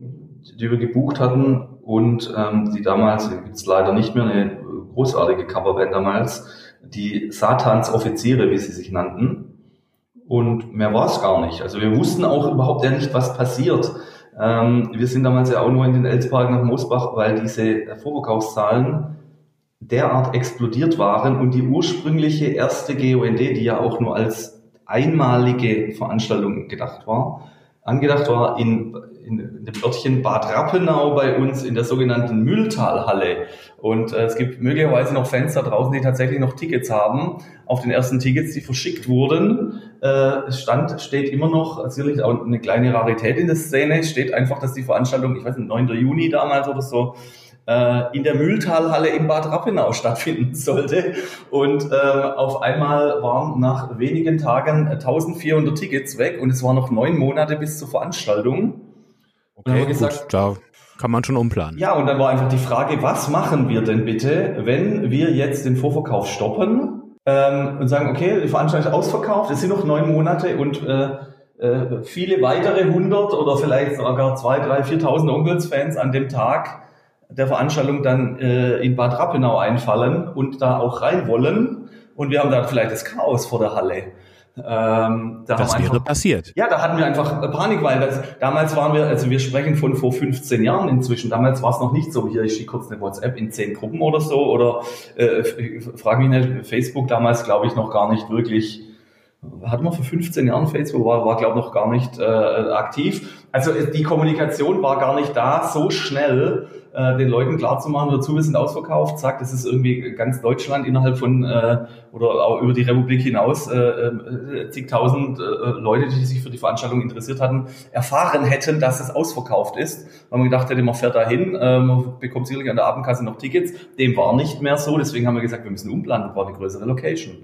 die wir gebucht hatten und ähm, die damals, gibt es leider nicht mehr, eine großartige Coverband damals, die Satans Offiziere, wie sie sich nannten. Und mehr war es gar nicht. Also wir wussten auch überhaupt ja nicht, was passiert. Ähm, wir sind damals ja auch nur in den Elspark nach Moosbach, weil diese Vorverkaufszahlen derart explodiert waren und die ursprüngliche erste GOND, die ja auch nur als einmalige Veranstaltung gedacht war, angedacht war in, in, dem Örtchen Bad Rappenau bei uns in der sogenannten Mühltalhalle. Und äh, es gibt möglicherweise noch Fans da draußen, die tatsächlich noch Tickets haben. Auf den ersten Tickets, die verschickt wurden, äh, stand, steht immer noch, sicherlich auch eine kleine Rarität in der Szene, steht einfach, dass die Veranstaltung, ich weiß nicht, 9. Juni damals oder so, äh, in der Mühltalhalle in Bad Rappenau <laughs> stattfinden sollte. Und äh, auf einmal waren nach wenigen Tagen 1400 Tickets weg und es waren noch neun Monate bis zur Veranstaltung. Okay, gesagt, gut, da kann man schon umplanen. Ja, und dann war einfach die Frage, was machen wir denn bitte, wenn wir jetzt den Vorverkauf stoppen ähm, und sagen, okay, die Veranstaltung ist ausverkauft, es sind noch neun Monate und äh, äh, viele weitere hundert oder vielleicht sogar zwei, drei, viertausend Onkels-Fans an dem Tag der Veranstaltung dann äh, in Bad Rappenau einfallen und da auch rein wollen. Und wir haben da vielleicht das Chaos vor der Halle. Ähm, da das wäre einfach, passiert. Ja, da hatten wir einfach Panik, weil das, damals waren wir, also wir sprechen von vor 15 Jahren inzwischen. Damals war es noch nicht so, hier ich schicke kurz eine WhatsApp in zehn Gruppen oder so oder äh, frag mich nicht, Facebook damals glaube ich noch gar nicht wirklich hatten wir vor 15 Jahren Facebook, war, war glaube ich noch gar nicht äh, aktiv. Also äh, die Kommunikation war gar nicht da so schnell, äh, den Leuten klarzumachen, dazu wir sind ausverkauft, zack, das ist irgendwie ganz Deutschland innerhalb von äh, oder auch über die Republik hinaus äh, äh, zigtausend äh, Leute, die sich für die Veranstaltung interessiert hatten, erfahren hätten, dass es ausverkauft ist. Weil man gedacht hätte, man fährt dahin, äh, man bekommt sicherlich an der Abendkasse noch Tickets. Dem war nicht mehr so, deswegen haben wir gesagt, wir müssen umplanen, das war eine größere Location.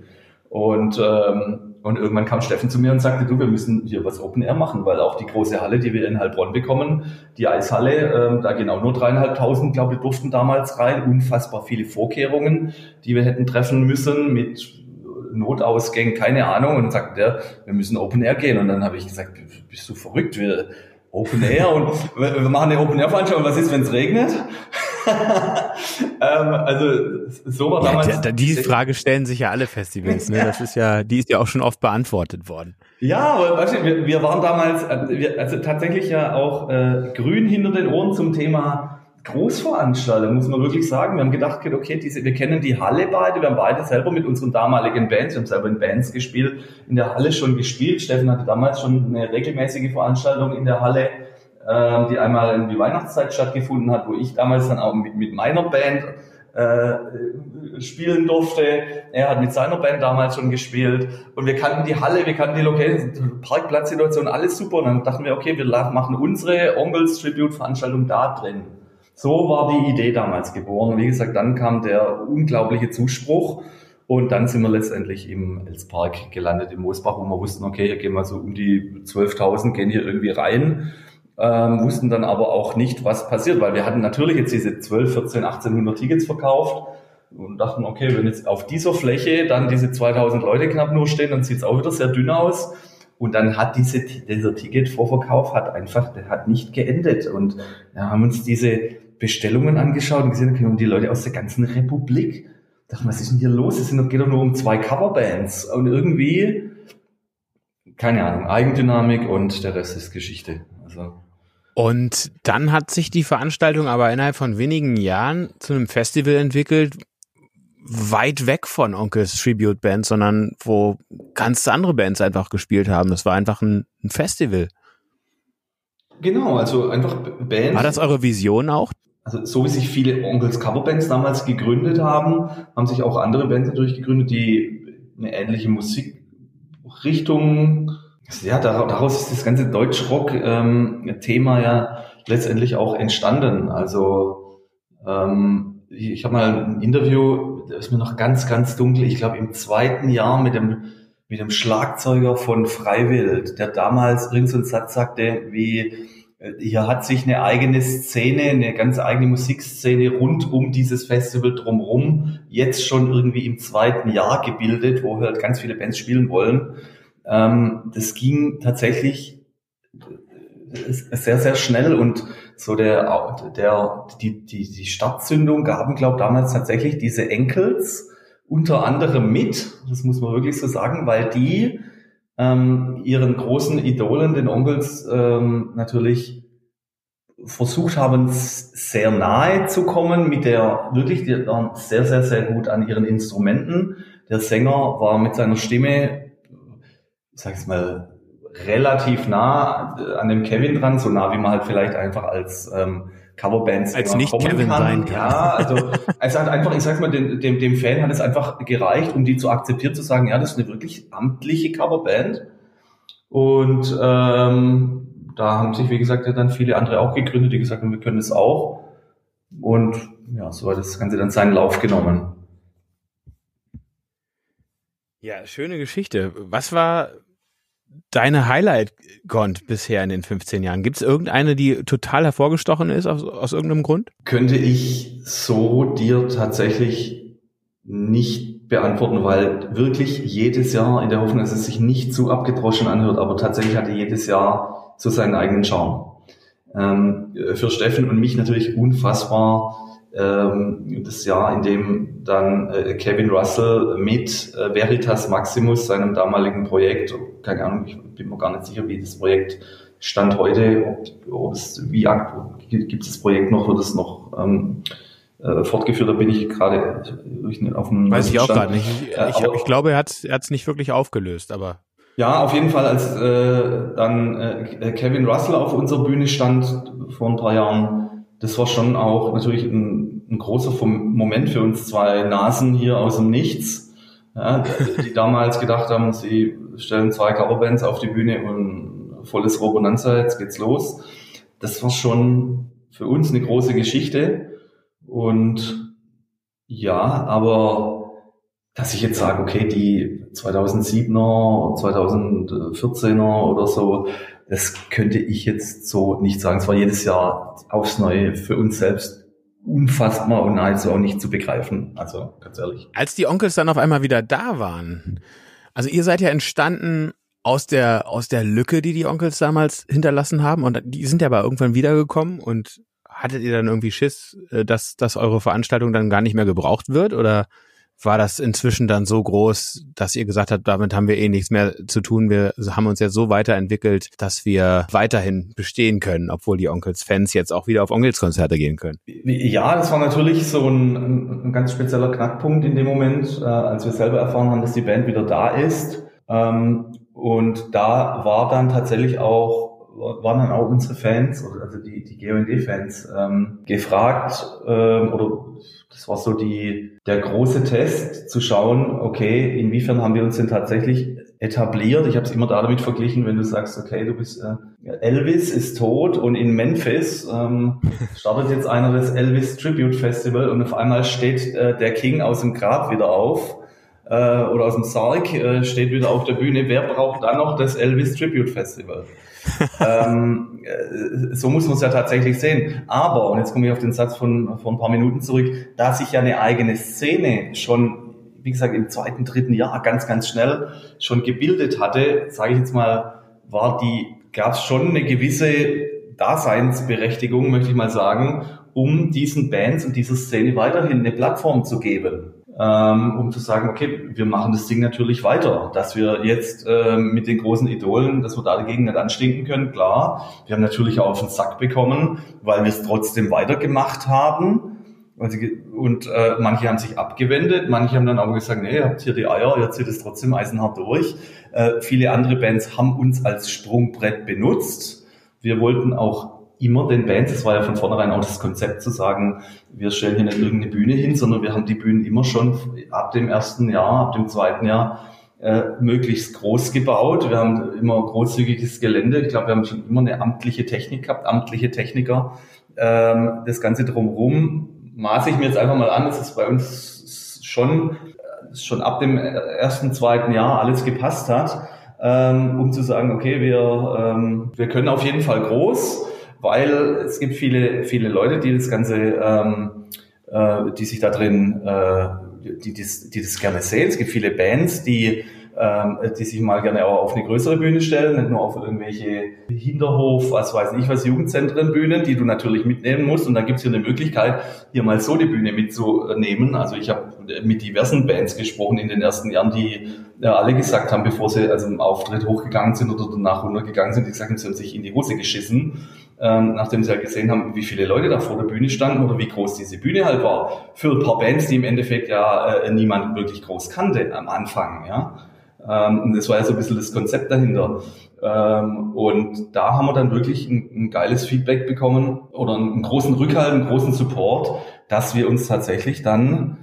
Und ähm, und irgendwann kam Steffen zu mir und sagte, du, wir müssen hier was Open Air machen, weil auch die große Halle, die wir in Heilbronn bekommen, die Eishalle, ähm, da genau nur dreieinhalbtausend, glaube ich, durften damals rein. Unfassbar viele Vorkehrungen, die wir hätten treffen müssen mit Notausgängen, keine Ahnung. Und dann sagte der, wir müssen Open Air gehen. Und dann habe ich gesagt, bist du verrückt? Wir Open Air und <laughs> wir machen eine Open Air Veranstaltung. Was ist, wenn es regnet? <laughs> ähm, also so war damals. Ja, diese Frage stellen sich ja alle Festivals. Ne? Das ist ja, die ist ja auch schon oft beantwortet worden. Ja, aber weißt du, wir, wir waren damals, äh, also tatsächlich ja auch äh, grün hinter den Ohren zum Thema Großveranstaltung, muss man wirklich sagen. Wir haben gedacht, okay, diese, wir kennen die Halle beide, wir haben beide selber mit unseren damaligen Bands, wir haben selber in Bands gespielt, in der Halle schon gespielt. Steffen hatte damals schon eine regelmäßige Veranstaltung in der Halle äh, die einmal in die Weihnachtszeit stattgefunden hat, wo ich damals dann auch mit, mit meiner Band äh, spielen durfte. Er hat mit seiner Band damals schon gespielt und wir kannten die Halle, wir kannten die Location, Parkplatzsituation, alles super. Und dann dachten wir, okay, wir machen unsere Onkels Tribute Veranstaltung da drin. So war die Idee damals geboren. Wie gesagt, dann kam der unglaubliche Zuspruch. Und dann sind wir letztendlich im Elspark gelandet in Moosbach, wo wir wussten, okay, hier gehen wir so um die 12.000, gehen hier irgendwie rein ähm, wussten dann aber auch nicht, was passiert, weil wir hatten natürlich jetzt diese 12, 14, 1800 Tickets verkauft und dachten, okay, wenn jetzt auf dieser Fläche dann diese 2000 Leute knapp nur stehen, dann sieht es auch wieder sehr dünn aus. Und dann hat diese, dieser Ticketvorverkauf hat einfach, der hat nicht geendet. Und wir haben uns diese Bestellungen angeschaut und gesehen, okay, und die Leute aus der ganzen Republik. Dachten, was ist denn hier los? Es geht doch nur um zwei Coverbands. Und irgendwie, keine Ahnung, Eigendynamik und der Rest ist Geschichte. Also und dann hat sich die Veranstaltung aber innerhalb von wenigen Jahren zu einem Festival entwickelt, weit weg von Onkels Tribute Band, sondern wo ganz andere Bands einfach gespielt haben. Das war einfach ein, ein Festival. Genau, also einfach Bands. War das eure Vision auch? Also so wie sich viele Onkels Coverbands damals gegründet haben, haben sich auch andere Bands natürlich gegründet, die eine ähnliche Musikrichtung ja, daraus ist das ganze Deutschrock-Thema ähm, ja letztendlich auch entstanden. Also ähm, ich habe mal ein Interview, das ist mir noch ganz, ganz dunkel, ich glaube im zweiten Jahr mit dem mit dem Schlagzeuger von Freiwild, der damals irgendeinen so Satz sagte wie hier hat sich eine eigene Szene, eine ganz eigene Musikszene rund um dieses Festival drumherum jetzt schon irgendwie im zweiten Jahr gebildet, wo halt ganz viele Bands spielen wollen. Ähm, das ging tatsächlich sehr, sehr schnell und so der, der, die, die, die Startzündung gaben, glaube damals tatsächlich diese Enkels unter anderem mit, das muss man wirklich so sagen, weil die ähm, ihren großen Idolen, den Onkels, ähm, natürlich versucht haben, sehr nahe zu kommen mit der, wirklich, die waren sehr, sehr, sehr gut an ihren Instrumenten. Der Sänger war mit seiner Stimme, ich sag's mal, relativ nah an dem Kevin dran, so nah wie man halt vielleicht einfach als ähm, Coverbands als nicht Kevin kann. sein kann. Ja, also <laughs> es hat einfach, ich sag mal, dem, dem, dem Fan hat es einfach gereicht, um die zu akzeptieren, zu sagen, ja, das ist eine wirklich amtliche Coverband. Und ähm, da haben sich, wie gesagt, ja dann viele andere auch gegründet, die gesagt haben, wir können es auch. Und ja, so hat das Ganze dann seinen Lauf genommen. Ja, schöne Geschichte. Was war deine Highlight-Gond bisher in den 15 Jahren? Gibt es irgendeine, die total hervorgestochen ist aus, aus irgendeinem Grund? Könnte ich so dir tatsächlich nicht beantworten, weil wirklich jedes Jahr in der Hoffnung, dass es sich nicht zu abgedroschen anhört, aber tatsächlich hatte jedes Jahr so seinen eigenen Charme. Ähm, für Steffen und mich natürlich unfassbar das Jahr, in dem dann äh, Kevin Russell mit äh, Veritas Maximus, seinem damaligen Projekt, keine Ahnung, ich bin mir gar nicht sicher, wie das Projekt stand heute, ob, ob es, wie gibt es das Projekt noch, wird es noch ähm, äh, fortgeführt, da bin ich gerade auf dem Weiß ich auch gerade nicht. Ich, ich, ich, glaube, er hat es nicht wirklich aufgelöst, aber ja, auf jeden Fall, als äh, dann äh, Kevin Russell auf unserer Bühne stand vor ein paar Jahren, das war schon auch natürlich ein, ein großer Moment für uns zwei Nasen hier aus dem Nichts, ja, die damals gedacht haben, sie stellen zwei Coverbands auf die Bühne und volles Robonanza, jetzt geht's los. Das war schon für uns eine große Geschichte und ja, aber dass ich jetzt sage, okay, die 2007er, 2014er oder so, das könnte ich jetzt so nicht sagen. Es war jedes Jahr aufs Neue für uns selbst unfassbar und also auch nicht zu begreifen. Also ganz ehrlich. Als die Onkels dann auf einmal wieder da waren, also ihr seid ja entstanden aus der aus der Lücke, die die Onkels damals hinterlassen haben und die sind ja aber irgendwann wiedergekommen und hattet ihr dann irgendwie Schiss, äh, dass dass eure Veranstaltung dann gar nicht mehr gebraucht wird oder war das inzwischen dann so groß, dass ihr gesagt habt, damit haben wir eh nichts mehr zu tun. Wir haben uns jetzt so weiterentwickelt, dass wir weiterhin bestehen können, obwohl die Onkels-Fans jetzt auch wieder auf Onkels-Konzerte gehen können. Ja, das war natürlich so ein, ein ganz spezieller Knackpunkt in dem Moment, äh, als wir selber erfahren haben, dass die Band wieder da ist. Ähm, und da war dann tatsächlich auch waren dann auch unsere Fans, also die, die GOND-Fans, ähm, gefragt, ähm, oder das war so die, der große Test, zu schauen, okay, inwiefern haben wir uns denn tatsächlich etabliert. Ich habe es immer damit verglichen, wenn du sagst, okay, du bist äh, Elvis ist tot und in Memphis ähm, startet jetzt einer das Elvis Tribute Festival und auf einmal steht äh, der King aus dem Grab wieder auf äh, oder aus dem Sarg äh, steht wieder auf der Bühne. Wer braucht dann noch das Elvis Tribute Festival? Ähm, äh, so muss man es ja tatsächlich sehen. Aber, und jetzt komme ich auf den Satz von vor ein paar Minuten zurück, da sich ja eine eigene Szene schon, wie gesagt, im zweiten, dritten Jahr ganz, ganz schnell schon gebildet hatte, sage ich jetzt mal, war die, gab es schon eine gewisse Daseinsberechtigung, möchte ich mal sagen, um diesen Bands und dieser Szene weiterhin eine Plattform zu geben ähm, um zu sagen, okay, wir machen das Ding natürlich weiter. Dass wir jetzt ähm, mit den großen Idolen, dass wir da dagegen nicht anstinken können, klar. Wir haben natürlich auch auf den Sack bekommen, weil wir es trotzdem weitergemacht haben. Und äh, manche haben sich abgewendet, manche haben dann auch gesagt, nee, ihr habt hier die Eier, ihr zieht es trotzdem eisenhart durch. Äh, viele andere Bands haben uns als Sprungbrett benutzt. Wir wollten auch immer den Bands, es war ja von vornherein auch das Konzept zu sagen, wir stellen hier nicht irgendeine Bühne hin, sondern wir haben die Bühnen immer schon ab dem ersten Jahr, ab dem zweiten Jahr äh, möglichst groß gebaut. Wir haben immer großzügiges Gelände. Ich glaube, wir haben schon immer eine amtliche Technik gehabt, amtliche Techniker. Ähm, das Ganze drumherum maße ich mir jetzt einfach mal an, dass es bei uns schon, schon ab dem ersten, zweiten Jahr alles gepasst hat, ähm, um zu sagen, okay, wir, ähm, wir können auf jeden Fall groß weil es gibt viele, viele Leute, die das Ganze, ähm, äh, die sich da drin, äh, die, die, die das gerne sehen. Es gibt viele Bands, die ähm, die sich mal gerne auch auf eine größere Bühne stellen, nicht nur auf irgendwelche Hinterhof, was weiß ich was, Jugendzentrenbühnen, die du natürlich mitnehmen musst. Und dann gibt es hier eine Möglichkeit, hier mal so die Bühne mitzunehmen. Also ich habe mit diversen Bands gesprochen in den ersten Jahren, die ja, alle gesagt haben, bevor sie also im Auftritt hochgegangen sind oder danach runtergegangen sind, die gesagt haben, sie haben sich in die Hose geschissen, ähm, nachdem sie halt gesehen haben, wie viele Leute da vor der Bühne standen oder wie groß diese Bühne halt war. Für ein paar Bands, die im Endeffekt ja äh, niemand wirklich groß kannte am Anfang, ja. Ähm, und das war ja so ein bisschen das Konzept dahinter. Ähm, und da haben wir dann wirklich ein, ein geiles Feedback bekommen oder einen großen Rückhalt, einen großen Support, dass wir uns tatsächlich dann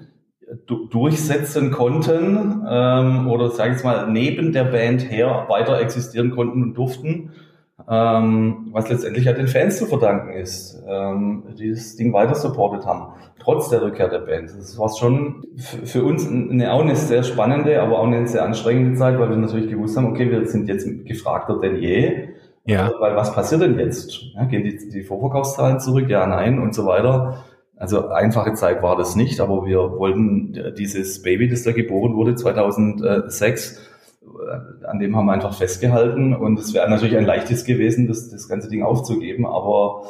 durchsetzen konnten ähm, oder sage ich mal neben der Band her weiter existieren konnten und durften ähm, was letztendlich ja den Fans zu verdanken ist, ähm, die das Ding weiter supportet haben, trotz der Rückkehr der Band. Das war schon für uns eine, auch eine sehr spannende, aber auch eine sehr anstrengende Zeit, weil wir natürlich gewusst haben, okay, wir sind jetzt gefragter denn je. Ja. Äh, weil was passiert denn jetzt? Ja, gehen die, die Vorverkaufszahlen zurück? Ja, nein und so weiter. Also einfache Zeit war das nicht, aber wir wollten dieses Baby, das da geboren wurde 2006, äh, an dem haben wir einfach festgehalten. Und es wäre natürlich ein leichtes gewesen, das, das ganze Ding aufzugeben, aber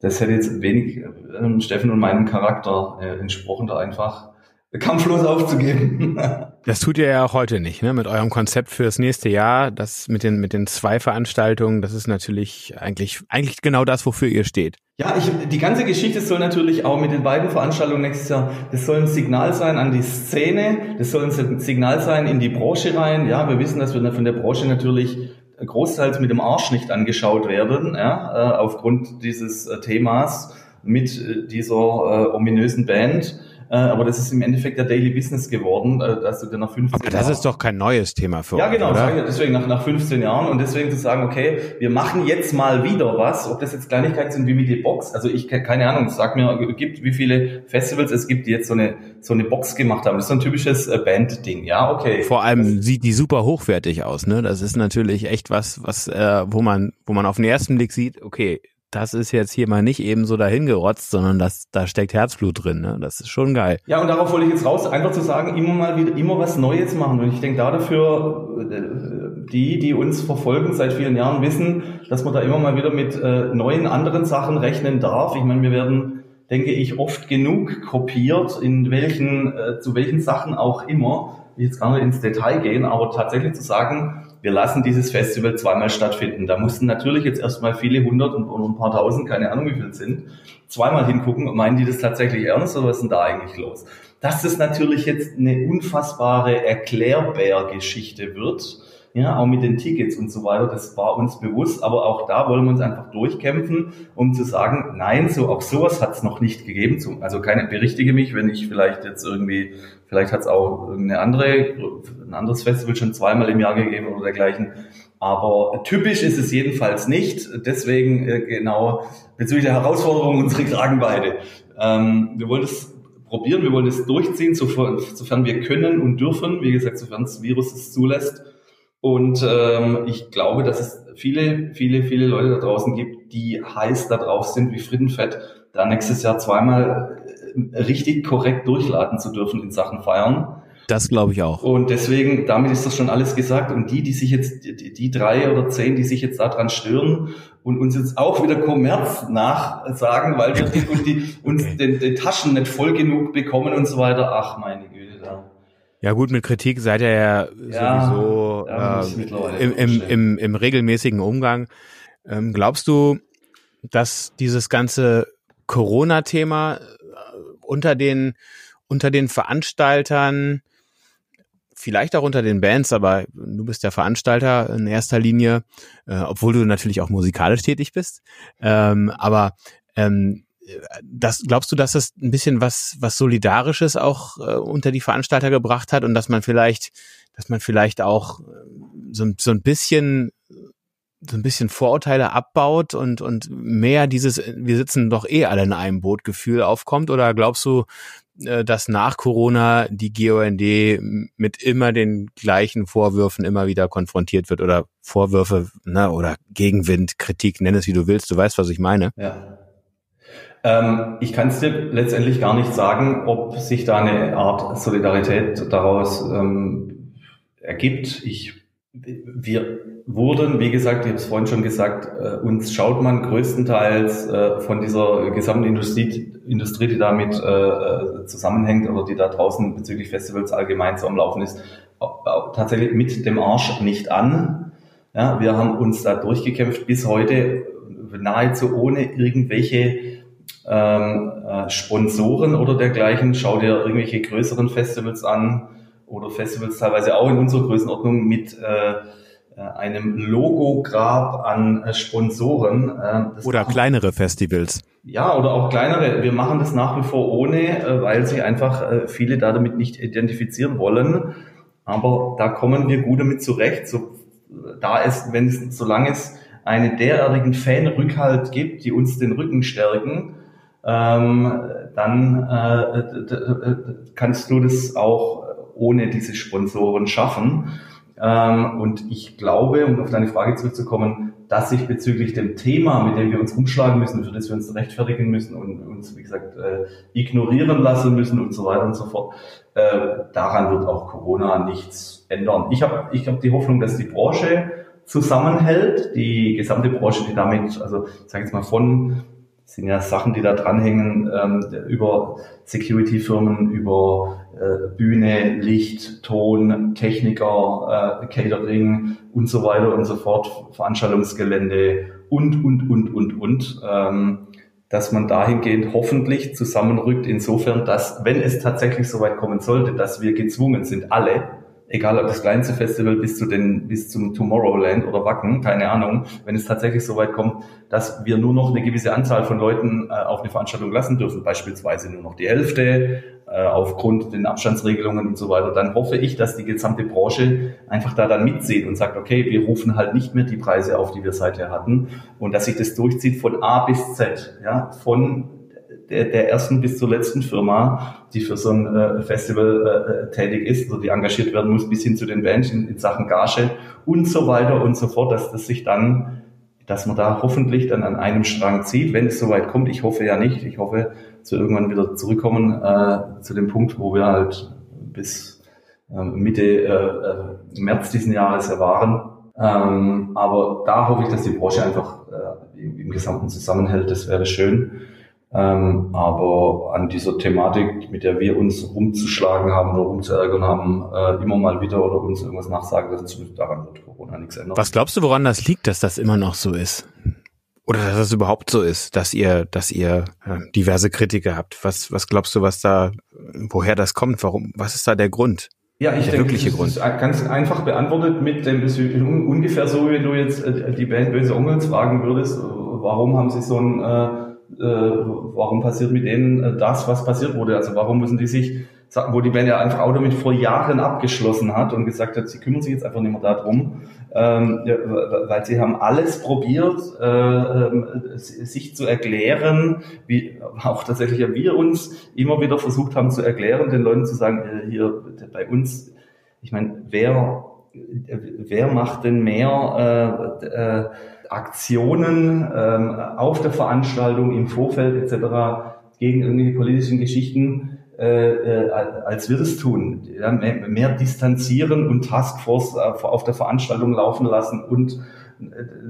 das hätte jetzt wenig äh, Steffen und meinem Charakter äh, entsprochen, da einfach kampflos aufzugeben. Das tut ihr ja auch heute nicht, ne? Mit eurem Konzept fürs nächste Jahr, das mit den, mit den zwei Veranstaltungen, das ist natürlich eigentlich, eigentlich genau das, wofür ihr steht. Ja, ich, die ganze Geschichte soll natürlich auch mit den beiden Veranstaltungen nächstes Jahr, das soll ein Signal sein an die Szene, das soll ein Signal sein in die Branche rein. Ja, wir wissen, dass wir von der Branche natürlich großteils mit dem Arsch nicht angeschaut werden, ja, äh, aufgrund dieses äh, Themas mit äh, dieser äh, ominösen Band. Äh, aber das ist im Endeffekt der Daily Business geworden, äh, dass du dann nach 15 aber das ist doch kein neues Thema für Ja, genau, deswegen nach, nach 15 Jahren und deswegen zu sagen, okay, wir machen jetzt mal wieder was, ob das jetzt Kleinigkeiten sind wie mit der Box, also ich keine Ahnung, sag mir, gibt wie viele Festivals es gibt, die jetzt so eine so eine Box gemacht haben. Das ist so ein typisches äh, Band-Ding, ja, okay. Vor allem sieht die super hochwertig aus, ne? Das ist natürlich echt was, was, äh, wo man, wo man auf den ersten Blick sieht, okay, das ist jetzt hier mal nicht eben so dahingerotzt, sondern das, da steckt Herzblut drin. Ne? Das ist schon geil. Ja, und darauf wollte ich jetzt raus, einfach zu sagen, immer mal wieder, immer was Neues machen. Und ich denke da dafür, äh, die, die uns verfolgen seit vielen Jahren, wissen, dass man da immer mal wieder mit äh, neuen anderen Sachen rechnen darf. Ich meine, wir werden, denke ich, oft genug kopiert, in welchen, äh, zu welchen Sachen auch immer. Ich jetzt gar nicht ins Detail gehen, aber tatsächlich zu sagen, wir lassen dieses Festival zweimal stattfinden. Da mussten natürlich jetzt erstmal viele hundert und, ein paar tausend, keine Ahnung wie viel sind, zweimal hingucken und meinen die das tatsächlich ernst oder was ist denn da eigentlich los? Dass das natürlich jetzt eine unfassbare Erklärbär-Geschichte wird, ja, auch mit den Tickets und so weiter, das war uns bewusst, aber auch da wollen wir uns einfach durchkämpfen, um zu sagen, nein, so auch sowas hat es noch nicht gegeben. Also keine, berichtige mich, wenn ich vielleicht jetzt irgendwie, vielleicht hat es auch eine andere, ein anderes Festival schon zweimal im Jahr gegeben oder dergleichen. Aber typisch ist es jedenfalls nicht. Deswegen äh, genau bezüglich der Herausforderung unsere Kragenweite. Ähm, wir wollen es probieren, wir wollen es durchziehen, sofern, sofern wir können und dürfen. Wie gesagt, sofern das Virus es zulässt. Und ähm, ich glaube, dass es viele, viele, viele Leute da draußen gibt, die heiß da drauf sind wie Frittenfett, da nächstes Jahr zweimal äh, richtig korrekt durchladen zu dürfen in Sachen Feiern. Das glaube ich auch. Und deswegen, damit ist das schon alles gesagt. Und die, die sich jetzt, die, die drei oder zehn, die sich jetzt daran stören und uns jetzt auch wieder Kommerz nachsagen, weil wir <laughs> die, und die, uns okay. den, den Taschen nicht voll genug bekommen und so weiter. Ach, meine Güte. Ja gut, mit Kritik seid ihr ja, ja sowieso äh, im, im, im, im regelmäßigen Umgang. Ähm, glaubst du, dass dieses ganze Corona-Thema äh, unter den unter den Veranstaltern, vielleicht auch unter den Bands, aber du bist der Veranstalter in erster Linie, äh, obwohl du natürlich auch musikalisch tätig bist. Ähm, aber ähm, das glaubst du, dass das ein bisschen was was solidarisches auch äh, unter die Veranstalter gebracht hat und dass man vielleicht dass man vielleicht auch äh, so, so ein bisschen so ein bisschen Vorurteile abbaut und und mehr dieses wir sitzen doch eh alle in einem Boot Gefühl aufkommt oder glaubst du, äh, dass nach Corona die GOND mit immer den gleichen Vorwürfen immer wieder konfrontiert wird oder Vorwürfe ne, oder Gegenwind, Kritik, nenn es wie du willst, du weißt, was ich meine. Ja. Ähm, ich kann es dir letztendlich gar nicht sagen, ob sich da eine Art Solidarität daraus ähm, ergibt. Ich, wir wurden, wie gesagt, ich habe es vorhin schon gesagt, äh, uns schaut man größtenteils äh, von dieser gesamten Industrie, Industrie die damit äh, äh, zusammenhängt oder die da draußen bezüglich Festivals allgemein so am Laufen ist, tatsächlich mit dem Arsch nicht an. Ja, wir haben uns da durchgekämpft bis heute nahezu ohne irgendwelche ähm, äh, Sponsoren oder dergleichen. Schau dir irgendwelche größeren Festivals an oder Festivals teilweise auch in unserer Größenordnung mit äh, äh, einem Logograb an äh, Sponsoren. Äh, oder machen, kleinere Festivals. Ja, oder auch kleinere. Wir machen das nach wie vor ohne, weil sich einfach viele da damit nicht identifizieren wollen. Aber da kommen wir gut damit zurecht. So, da es, wenn es, solange es einen derartigen Fanrückhalt gibt, die uns den Rücken stärken, ähm, dann äh, kannst du das auch ohne diese Sponsoren schaffen. Ähm, und ich glaube, um auf deine Frage zurückzukommen, dass sich bezüglich dem Thema, mit dem wir uns umschlagen müssen, für das wir uns rechtfertigen müssen und uns, wie gesagt, äh, ignorieren lassen müssen und so weiter und so fort, äh, daran wird auch Corona nichts ändern. Ich habe ich hab die Hoffnung, dass die Branche zusammenhält, die gesamte Branche, die damit, also ich sage jetzt mal von sind ja Sachen, die da dranhängen, ähm, über Security-Firmen, über äh, Bühne, Licht, Ton, Techniker, äh, Catering und so weiter und so fort, Veranstaltungsgelände und, und, und, und, und, ähm, dass man dahingehend hoffentlich zusammenrückt, insofern, dass, wenn es tatsächlich so weit kommen sollte, dass wir gezwungen sind, alle, egal ob das kleinste Festival bis zu den, bis zum Tomorrowland oder Wacken, keine Ahnung, wenn es tatsächlich so weit kommt, dass wir nur noch eine gewisse Anzahl von Leuten äh, auf eine Veranstaltung lassen dürfen, beispielsweise nur noch die Hälfte, äh, aufgrund den Abstandsregelungen und so weiter, dann hoffe ich, dass die gesamte Branche einfach da dann mitzieht und sagt, okay, wir rufen halt nicht mehr die Preise auf, die wir seither hatten. Und dass sich das durchzieht von A bis Z, ja, von der, der ersten bis zur letzten Firma, die für so ein äh, Festival äh, tätig ist, also die engagiert werden muss, bis hin zu den Bands in, in Sachen Gage und so weiter und so fort, dass das sich dann, dass man da hoffentlich dann an einem Strang zieht, wenn es soweit kommt. Ich hoffe ja nicht. Ich hoffe, wir irgendwann wieder zurückkommen äh, zu dem Punkt, wo wir halt bis äh, Mitte äh, äh, März diesen Jahres ja waren. Ähm, aber da hoffe ich, dass die Branche einfach äh, im, im Gesamten zusammenhält. Das wäre schön. Ähm, aber an dieser Thematik, mit der wir uns rumzuschlagen haben oder rumzuärgern haben, äh, immer mal wieder oder uns irgendwas nachsagen, das, daran wird Corona nichts ändern. Was glaubst du, woran das liegt, dass das immer noch so ist? Oder dass das überhaupt so ist, dass ihr, dass ihr äh, diverse Kritiker habt? Was, was glaubst du, was da, woher das kommt? Warum, was ist da der Grund? Ja, ich der denke, wirkliche das Grund. ist ganz einfach beantwortet mit dem, ist ungefähr so, wie du jetzt äh, die Band Böse Onkels fragen würdest, warum haben sie so ein, äh, äh, warum passiert mit denen äh, das, was passiert wurde? Also warum müssen die sich, wo die Band ja einfach auch damit vor Jahren abgeschlossen hat und gesagt hat, sie kümmern sich jetzt einfach nicht mehr darum, ähm, weil sie haben alles probiert, äh, äh, sich zu erklären, wie auch tatsächlich wir uns immer wieder versucht haben zu erklären, den Leuten zu sagen, äh, hier bei uns, ich meine, wer wer macht denn mehr äh, äh, Aktionen ähm, auf der Veranstaltung, im Vorfeld etc. gegen irgendwelche politischen Geschichten, äh, äh, als wir das tun. Ja, mehr, mehr, distanzieren und Taskforce äh, auf der Veranstaltung laufen lassen und äh,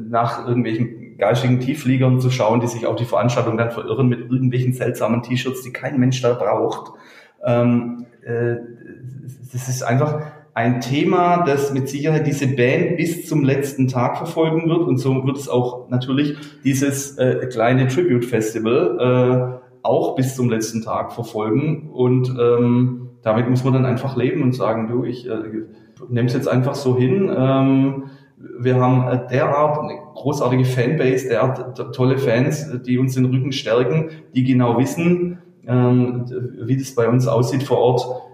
nach irgendwelchen geistigen Tieffliegern zu schauen, die sich auf die Veranstaltung dann verirren mit irgendwelchen seltsamen T-Shirts, die kein Mensch da braucht. Ähm, äh, das ist einfach, ein Thema, das mit Sicherheit diese Band bis zum letzten Tag verfolgen wird. Und so wird es auch natürlich dieses äh, kleine Tribute Festival äh, auch bis zum letzten Tag verfolgen. Und ähm, damit muss man dann einfach leben und sagen, du, ich äh, nehme es jetzt einfach so hin. Ähm, wir haben äh, derart eine großartige Fanbase, derart tolle Fans, die uns den Rücken stärken, die genau wissen, ähm, wie das bei uns aussieht vor Ort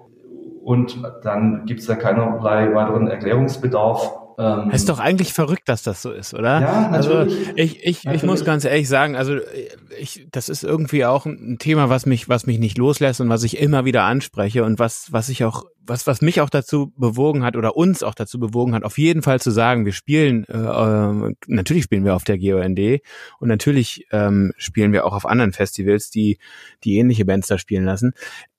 und dann gibt es da keinerlei weiteren Erklärungsbedarf. ähm, ist doch eigentlich verrückt, dass das so ist, oder? Ja, also natürlich. Also ich, ich, natürlich. ich muss ganz ehrlich sagen, also ich, das ist irgendwie auch ein Thema, was mich, was mich nicht loslässt und was ich immer wieder anspreche und was, was ich auch, was, was mich auch dazu bewogen hat oder uns auch dazu bewogen hat, auf jeden Fall zu sagen, wir spielen, äh, äh natürlich spielen wir auf der GOND und natürlich ähm, spielen wir auch auf anderen Festivals, die, die ähnliche Bands da spielen lassen.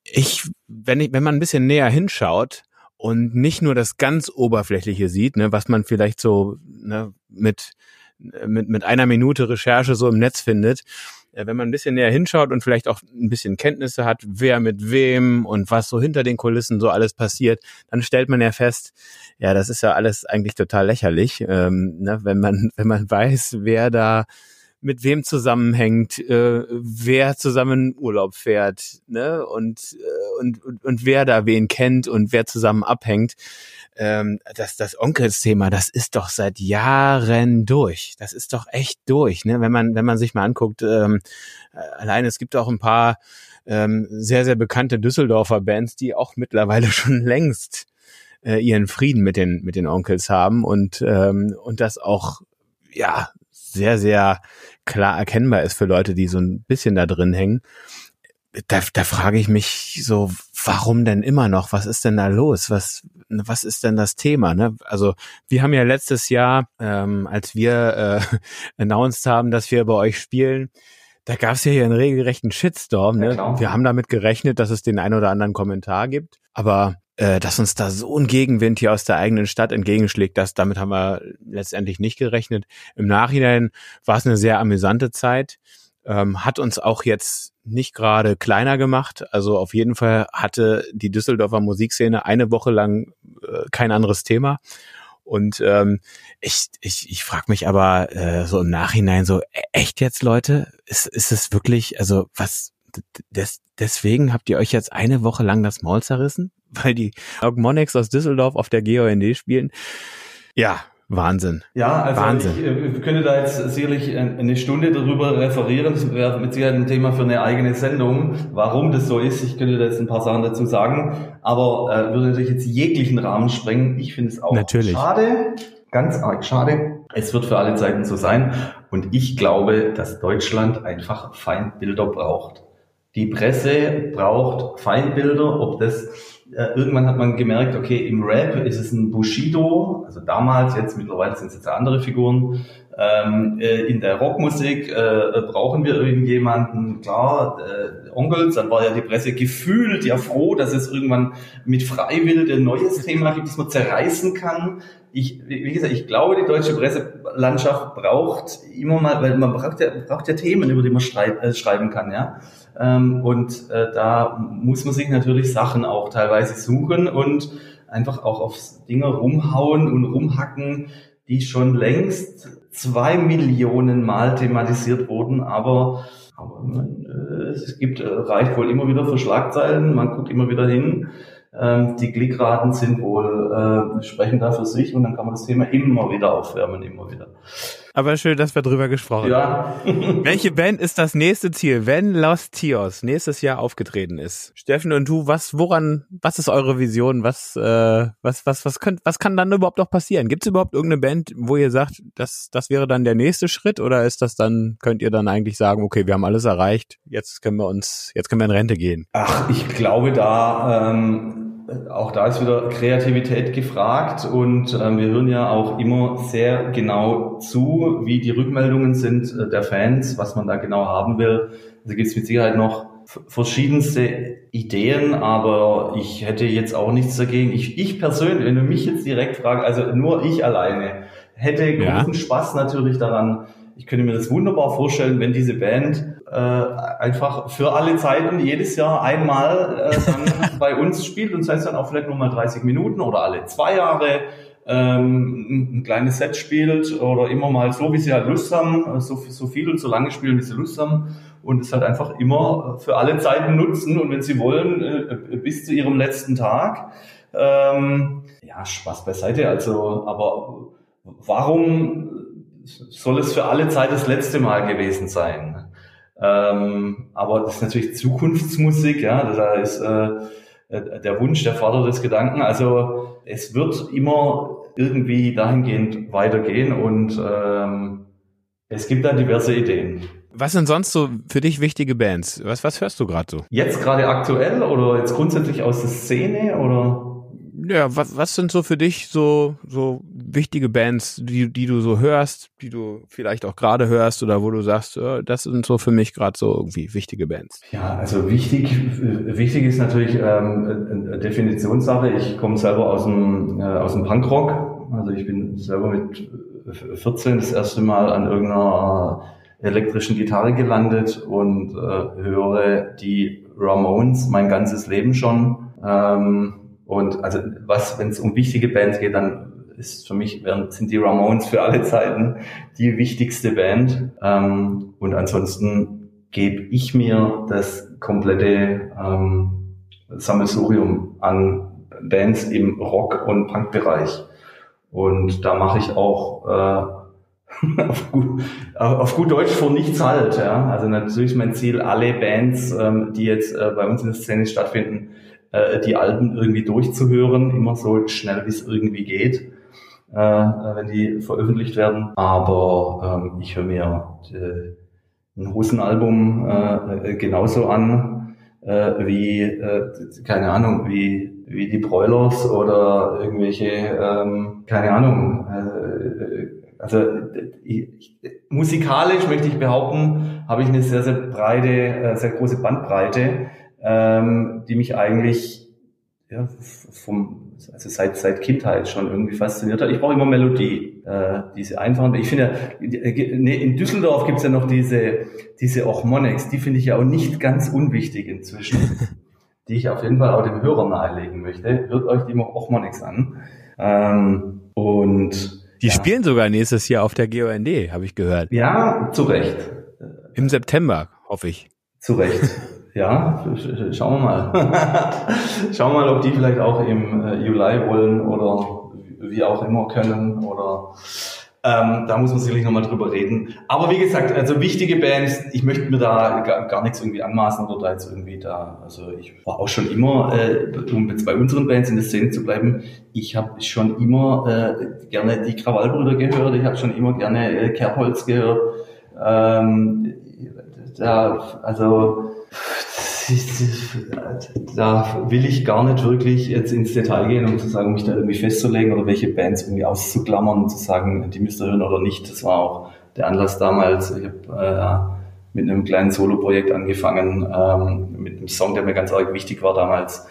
Ich, wenn ich, wenn man ein bisschen näher hinschaut, und nicht nur das ganz Oberflächliche sieht, ne, was man vielleicht so ne, mit, mit, mit einer Minute Recherche so im Netz findet, äh, wenn man ein bisschen näher hinschaut und vielleicht auch ein bisschen Kenntnisse hat, wer mit wem und was so hinter den Kulissen so alles passiert, dann stellt man ja fest, ja, das ist ja alles eigentlich total lächerlich, ähm, ne, wenn man <laughs> wenn man weiß, wer da mit wem zusammenhängt, äh, wer zusammen Urlaub fährt, ne? Und, äh, und, und, und wer da wen kennt und wer zusammen abhängt. Ähm, das, das Onkelsthema, das ist doch seit Jahren durch. Das ist doch echt durch, ne? Wenn man, wenn man sich mal anguckt, ähm, allein es gibt auch ein paar ähm, sehr, sehr bekannte Düsseldorfer Bands, die auch mittlerweile <laughs> schon längst äh, ihren Frieden mit den, mit den Onkels haben und, ähm, und das auch ja sehr, sehr klar erkennbar ist für Leute, die so ein bisschen da drin hängen. Da, da frage ich mich so, warum denn immer noch? Was ist denn da los? Was, was ist denn das Thema? Ne? Also wir haben ja letztes Jahr, ähm, als wir äh, <laughs> announced haben, dass wir bei euch spielen, da gab es ja hier einen regelrechten Shitstorm. Ne? Ja, wir haben damit gerechnet, dass es den ein oder anderen Kommentar gibt. Aber äh, dass uns da so ein Gegenwind hier aus der eigenen Stadt entgegenschlägt, das, damit haben wir letztendlich nicht gerechnet. Im Nachhinein war es eine sehr amüsante Zeit, ähm, hat uns auch jetzt nicht gerade kleiner gemacht. Also auf jeden Fall hatte die Düsseldorfer Musikszene eine Woche lang äh, kein anderes Thema. Und ähm, ich, ich, ich frage mich aber äh, so im Nachhinein so, e-, echt jetzt, Leute? Ist, ist es wirklich, also was, des, deswegen habt ihr euch jetzt eine Woche lang das Maul zerrissen? Weil die Augmonics aus Düsseldorf auf der GOND spielen. Ja, Wahnsinn. Ja, also Wahnsinn. ich äh, könnte da jetzt sicherlich eine Stunde darüber referieren. Das wäre mit Sicherheit ein Thema für eine eigene Sendung, warum das so ist. Ich könnte da jetzt ein paar Sachen dazu sagen, aber äh, würde natürlich jetzt jeglichen Rahmen sprengen. Ich finde es auch natürlich. schade, ganz arg schade. Es wird für alle Zeiten so sein. Und ich glaube, dass Deutschland einfach Feindbilder braucht. Die Presse braucht Feindbilder, ob das äh, irgendwann hat man gemerkt, okay, im Rap ist es ein Bushido, also damals, jetzt mittlerweile sind es jetzt andere Figuren. Ähm, äh, in der Rockmusik äh, brauchen wir irgendjemanden, klar, äh, Onkels, dann war ja die Presse gefühlt ja froh, dass es irgendwann mit Freiwild ein neues Thema gibt, das man zerreißen kann. Ich, wie gesagt, ich glaube, die deutsche Presselandschaft braucht immer mal, weil man braucht ja, braucht ja Themen, über die man schreib, äh, schreiben kann, ja. Ähm, und äh, da muss man sich natürlich Sachen auch teilweise suchen und einfach auch auf Dinge rumhauen und rumhacken, die schon längst zwei Millionen Mal thematisiert wurden, aber, aber man, äh, es gibt, äh, reicht wohl immer wieder für Schlagzeilen, man guckt immer wieder hin. Ähm, die Klickraten sind wohl, äh, sprechen da für sich und dann kann man das Thema immer wieder aufwärmen, immer wieder. Aber schön, dass wir drüber gesprochen ja. haben. <laughs> Welche Band ist das nächste Ziel, wenn Lost Tios nächstes Jahr aufgetreten ist? Steffen und du, was, woran, was ist eure Vision? Was, äh, was, was, was könnt, was kann dann überhaupt noch passieren? Gibt es überhaupt irgendeine Band, wo ihr sagt, das, das wäre dann der nächste Schritt oder ist das dann, könnt ihr dann eigentlich sagen, okay, wir haben alles erreicht, jetzt können wir uns, jetzt können wir in Rente gehen? Ach, ich glaube da, ähm, auch da ist wieder Kreativität gefragt und äh, wir hören ja auch immer sehr genau zu, wie die Rückmeldungen sind äh, der Fans, was man da genau haben will. Also gibt es mit Sicherheit noch verschiedenste Ideen, aber ich hätte jetzt auch nichts dagegen. Ich, ich persönlich, wenn du mich jetzt direkt fragst, also nur ich alleine, hätte großen ja. Spaß natürlich daran. Ich könnte mir das wunderbar vorstellen, wenn diese Band äh, einfach für alle Zeiten jedes Jahr einmal äh, dann <laughs> bei uns spielt und sei es dann auch vielleicht nur mal 30 Minuten oder alle zwei Jahre ähm, ein kleines Set spielt oder immer mal so, wie sie halt Lust haben, so, so viel und so lange spielen, wie sie Lust haben und es halt einfach immer für alle Zeiten nutzen und wenn sie wollen, äh, bis zu ihrem letzten Tag. Ähm, ja, Spaß beiseite, also, aber warum soll es für alle Zeit das letzte Mal gewesen sein? Ähm, aber das ist natürlich Zukunftsmusik, ja, da ist äh, der Wunsch, der Vater des Gedanken. Also es wird immer irgendwie dahingehend weitergehen und ähm, es gibt da diverse Ideen. Was sind sonst so für dich wichtige Bands? Was, was hörst du gerade so? Jetzt gerade aktuell oder jetzt grundsätzlich aus der Szene oder? Ja, was, was sind so für dich so, so wichtige Bands, die, die du so hörst, die du vielleicht auch gerade hörst oder wo du sagst, äh, das sind so für mich gerade so irgendwie wichtige Bands? Ja, also wichtig, wichtig ist natürlich ähm, eine Definitionssache. Ich komme selber aus dem, äh, aus dem Punkrock. Also ich bin selber mit 14 das erste Mal an irgendeiner elektrischen Gitarre gelandet und äh, höre die Ramones mein ganzes Leben schon. Ähm, und also was, wenn es um wichtige Bands geht, dann ist für mich sind die Ramones für alle Zeiten die wichtigste Band. Ähm, und ansonsten gebe ich mir das komplette ähm, Sammelsurium an Bands im Rock- und Punk-Bereich. Und da mache ich auch äh, <laughs> auf, gut, auf gut Deutsch vor nichts halt. Ja? Also natürlich ist mein Ziel, alle Bands, ähm, die jetzt äh, bei uns in der Szene stattfinden, äh, die Alben irgendwie durchzuhören, immer so schnell wie es irgendwie geht, äh, wenn die veröffentlicht werden. Aber ähm, ich höre mir äh, ein Hosenalbum äh, genauso an äh, wie, äh, keine Ahnung, wie wie die Broilers oder irgendwelche, ähm, keine Ahnung, äh, also ich, musikalisch möchte ich behaupten, habe ich eine sehr, sehr breite, äh, sehr große Bandbreite ähm, die mich eigentlich ja, vom, also seit, seit Kindheit schon irgendwie fasziniert hat. Ich brauche immer Melodie, äh, diese einfachen. Ich finde, nee, in Düsseldorf gibt's ja noch diese, diese Ochmonics, die finde ich ja auch nicht ganz unwichtig inzwischen, <laughs> die ich auf jeden Fall auch dem Hörer nahelegen möchte. Hört euch die Ochmonics an. Ähm, und die ja. spielen sogar nächstes Jahr auf der GOND, habe ich gehört. Ja, zu Recht. Im September, hoffe ich. Zu Recht. Ja, schauen wir mal. <laughs> schauen wir mal, ob die vielleicht auch im äh, Juli wollen oder wie auch immer können oder ähm, da muss man sicherlich nochmal drüber reden. Aber wie gesagt, also wichtige Bands, ich möchte mir da gar, gar nichts irgendwie anmaßen oder da jetzt irgendwie da, also ich war auch schon immer, äh, um jetzt bei unseren Bands in der Szene zu bleiben, ich habe schon immer äh, gerne die Krawallbrüder gehört, ich habe schon immer gerne äh, Kerbholz gehört. Ähm, da, also da will ich gar nicht wirklich jetzt ins Detail gehen, um zu sagen, mich da irgendwie festzulegen oder welche Bands irgendwie auszuklammern und zu sagen, die müsst ihr hören oder nicht. Das war auch der Anlass damals. Ich habe äh, mit einem kleinen Solo-Projekt angefangen, ähm, mit einem Song, der mir ganz arg wichtig war damals.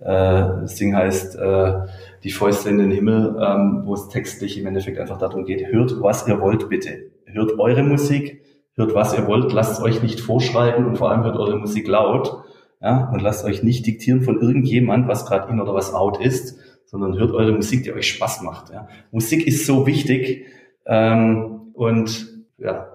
Äh, das Ding heißt äh, Die Fäuste in den Himmel, ähm, wo es textlich im Endeffekt einfach darum geht, hört, was ihr wollt, bitte. Hört eure Musik, hört, was ihr wollt, lasst euch nicht vorschreiben und vor allem hört eure Musik laut. Ja, und lasst euch nicht diktieren von irgendjemand, was gerade in oder was out ist, sondern hört eure Musik, die euch Spaß macht. Ja. Musik ist so wichtig ähm, und ja,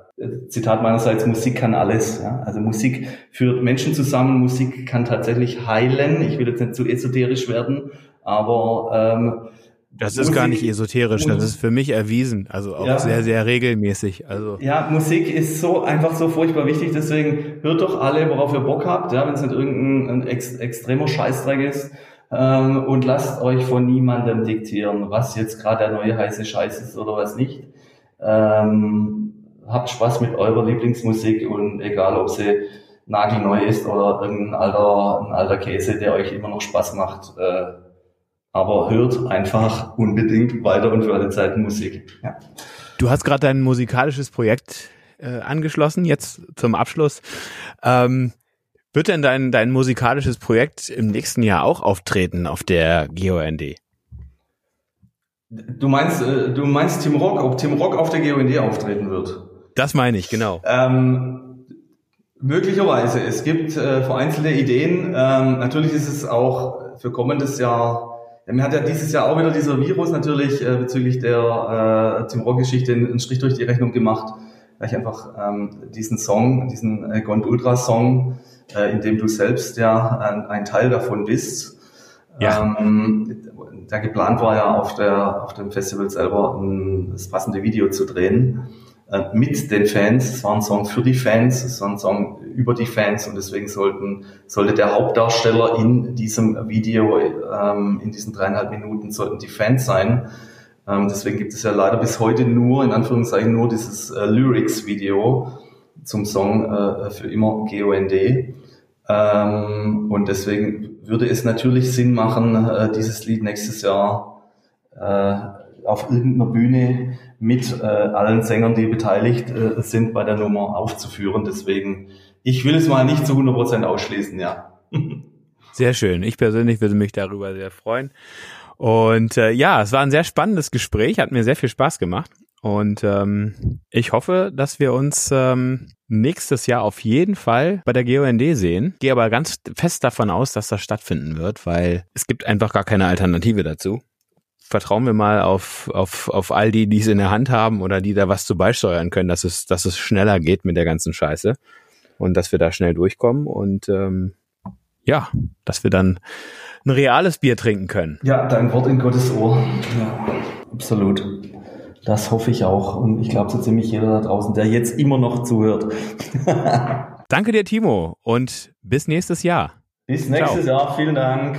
Zitat meinerseits, Musik kann alles. Ja. Also Musik führt Menschen zusammen, Musik kann tatsächlich heilen. Ich will jetzt nicht zu esoterisch werden, aber ähm, das ist Musik, gar nicht esoterisch, das ist für mich erwiesen, also auch ja. sehr, sehr regelmäßig. Also ja, Musik ist so einfach so furchtbar wichtig, deswegen hört doch alle, worauf ihr Bock habt, ja, wenn es nicht irgendein ex, extremer Scheißdreck ist. Ähm, und lasst euch von niemandem diktieren, was jetzt gerade der neue heiße Scheiß ist oder was nicht. Ähm, habt Spaß mit eurer Lieblingsmusik und egal, ob sie nagelneu ist oder irgendein alter, ein alter Käse, der euch immer noch Spaß macht. Äh, aber hört einfach unbedingt weiter und für alle Zeiten Musik. Ja. Du hast gerade dein musikalisches Projekt äh, angeschlossen, jetzt zum Abschluss. Ähm, wird denn dein, dein musikalisches Projekt im nächsten Jahr auch auftreten auf der GOND? Du meinst, äh, du meinst Tim Rock, ob Tim Rock auf der GOND auftreten wird? Das meine ich, genau. Ähm, möglicherweise. Es gibt äh, vereinzelte Ideen. Ähm, natürlich ist es auch für kommendes Jahr mir hat ja dieses Jahr auch wieder dieser Virus natürlich äh, bezüglich der äh, Tim Rock-Geschichte einen Strich durch die Rechnung gemacht, weil ich einfach ähm, diesen Song, diesen äh, Gond Ultra Song, äh, in dem du selbst ja ein, ein Teil davon bist, ja. ähm, der geplant war ja auf der auf dem Festival selber ein, das passende Video zu drehen. Äh, mit den Fans. Es war ein Song für die Fans, es war ein Song über die Fans und deswegen sollten, sollte der Hauptdarsteller in diesem Video, ähm, in diesen dreieinhalb Minuten, sollten die Fans sein. Ähm, deswegen gibt es ja leider bis heute nur, in Anführungszeichen, nur dieses äh, Lyrics-Video zum Song äh, für immer GOND. Ähm, und deswegen würde es natürlich Sinn machen, äh, dieses Lied nächstes Jahr äh, auf irgendeiner Bühne mit äh, allen Sängern, die beteiligt äh, sind, bei der Nummer aufzuführen. Deswegen, ich will es mal nicht zu 100 Prozent ausschließen, ja. <laughs> Sehr schön. Ich persönlich würde mich darüber sehr freuen. Und äh, ja, es war ein sehr spannendes Gespräch, hat mir sehr viel Spaß gemacht. Und ähm, ich hoffe, dass wir uns ähm, nächstes Jahr auf jeden Fall bei der GOND sehen. Gehe aber ganz fest davon aus, dass das stattfinden wird, weil es gibt einfach gar keine Alternative dazu vertrauen wir mal auf, auf, auf all die, die es in der Hand haben oder die da was zu beisteuern können, dass es, dass es schneller geht mit der ganzen Scheiße und dass wir da schnell durchkommen und ähm, ja, dass wir dann ein reales Bier trinken können. Ja, dein Wort in Gottes Ohr. Ja, absolut. Das hoffe ich auch. Und ich glaube so ziemlich jeder da draußen, der jetzt immer noch zuhört. <laughs> Danke dir, Timo, und bis nächstes Jahr. Bis nächstes Ciao. Jahr. Vielen Dank.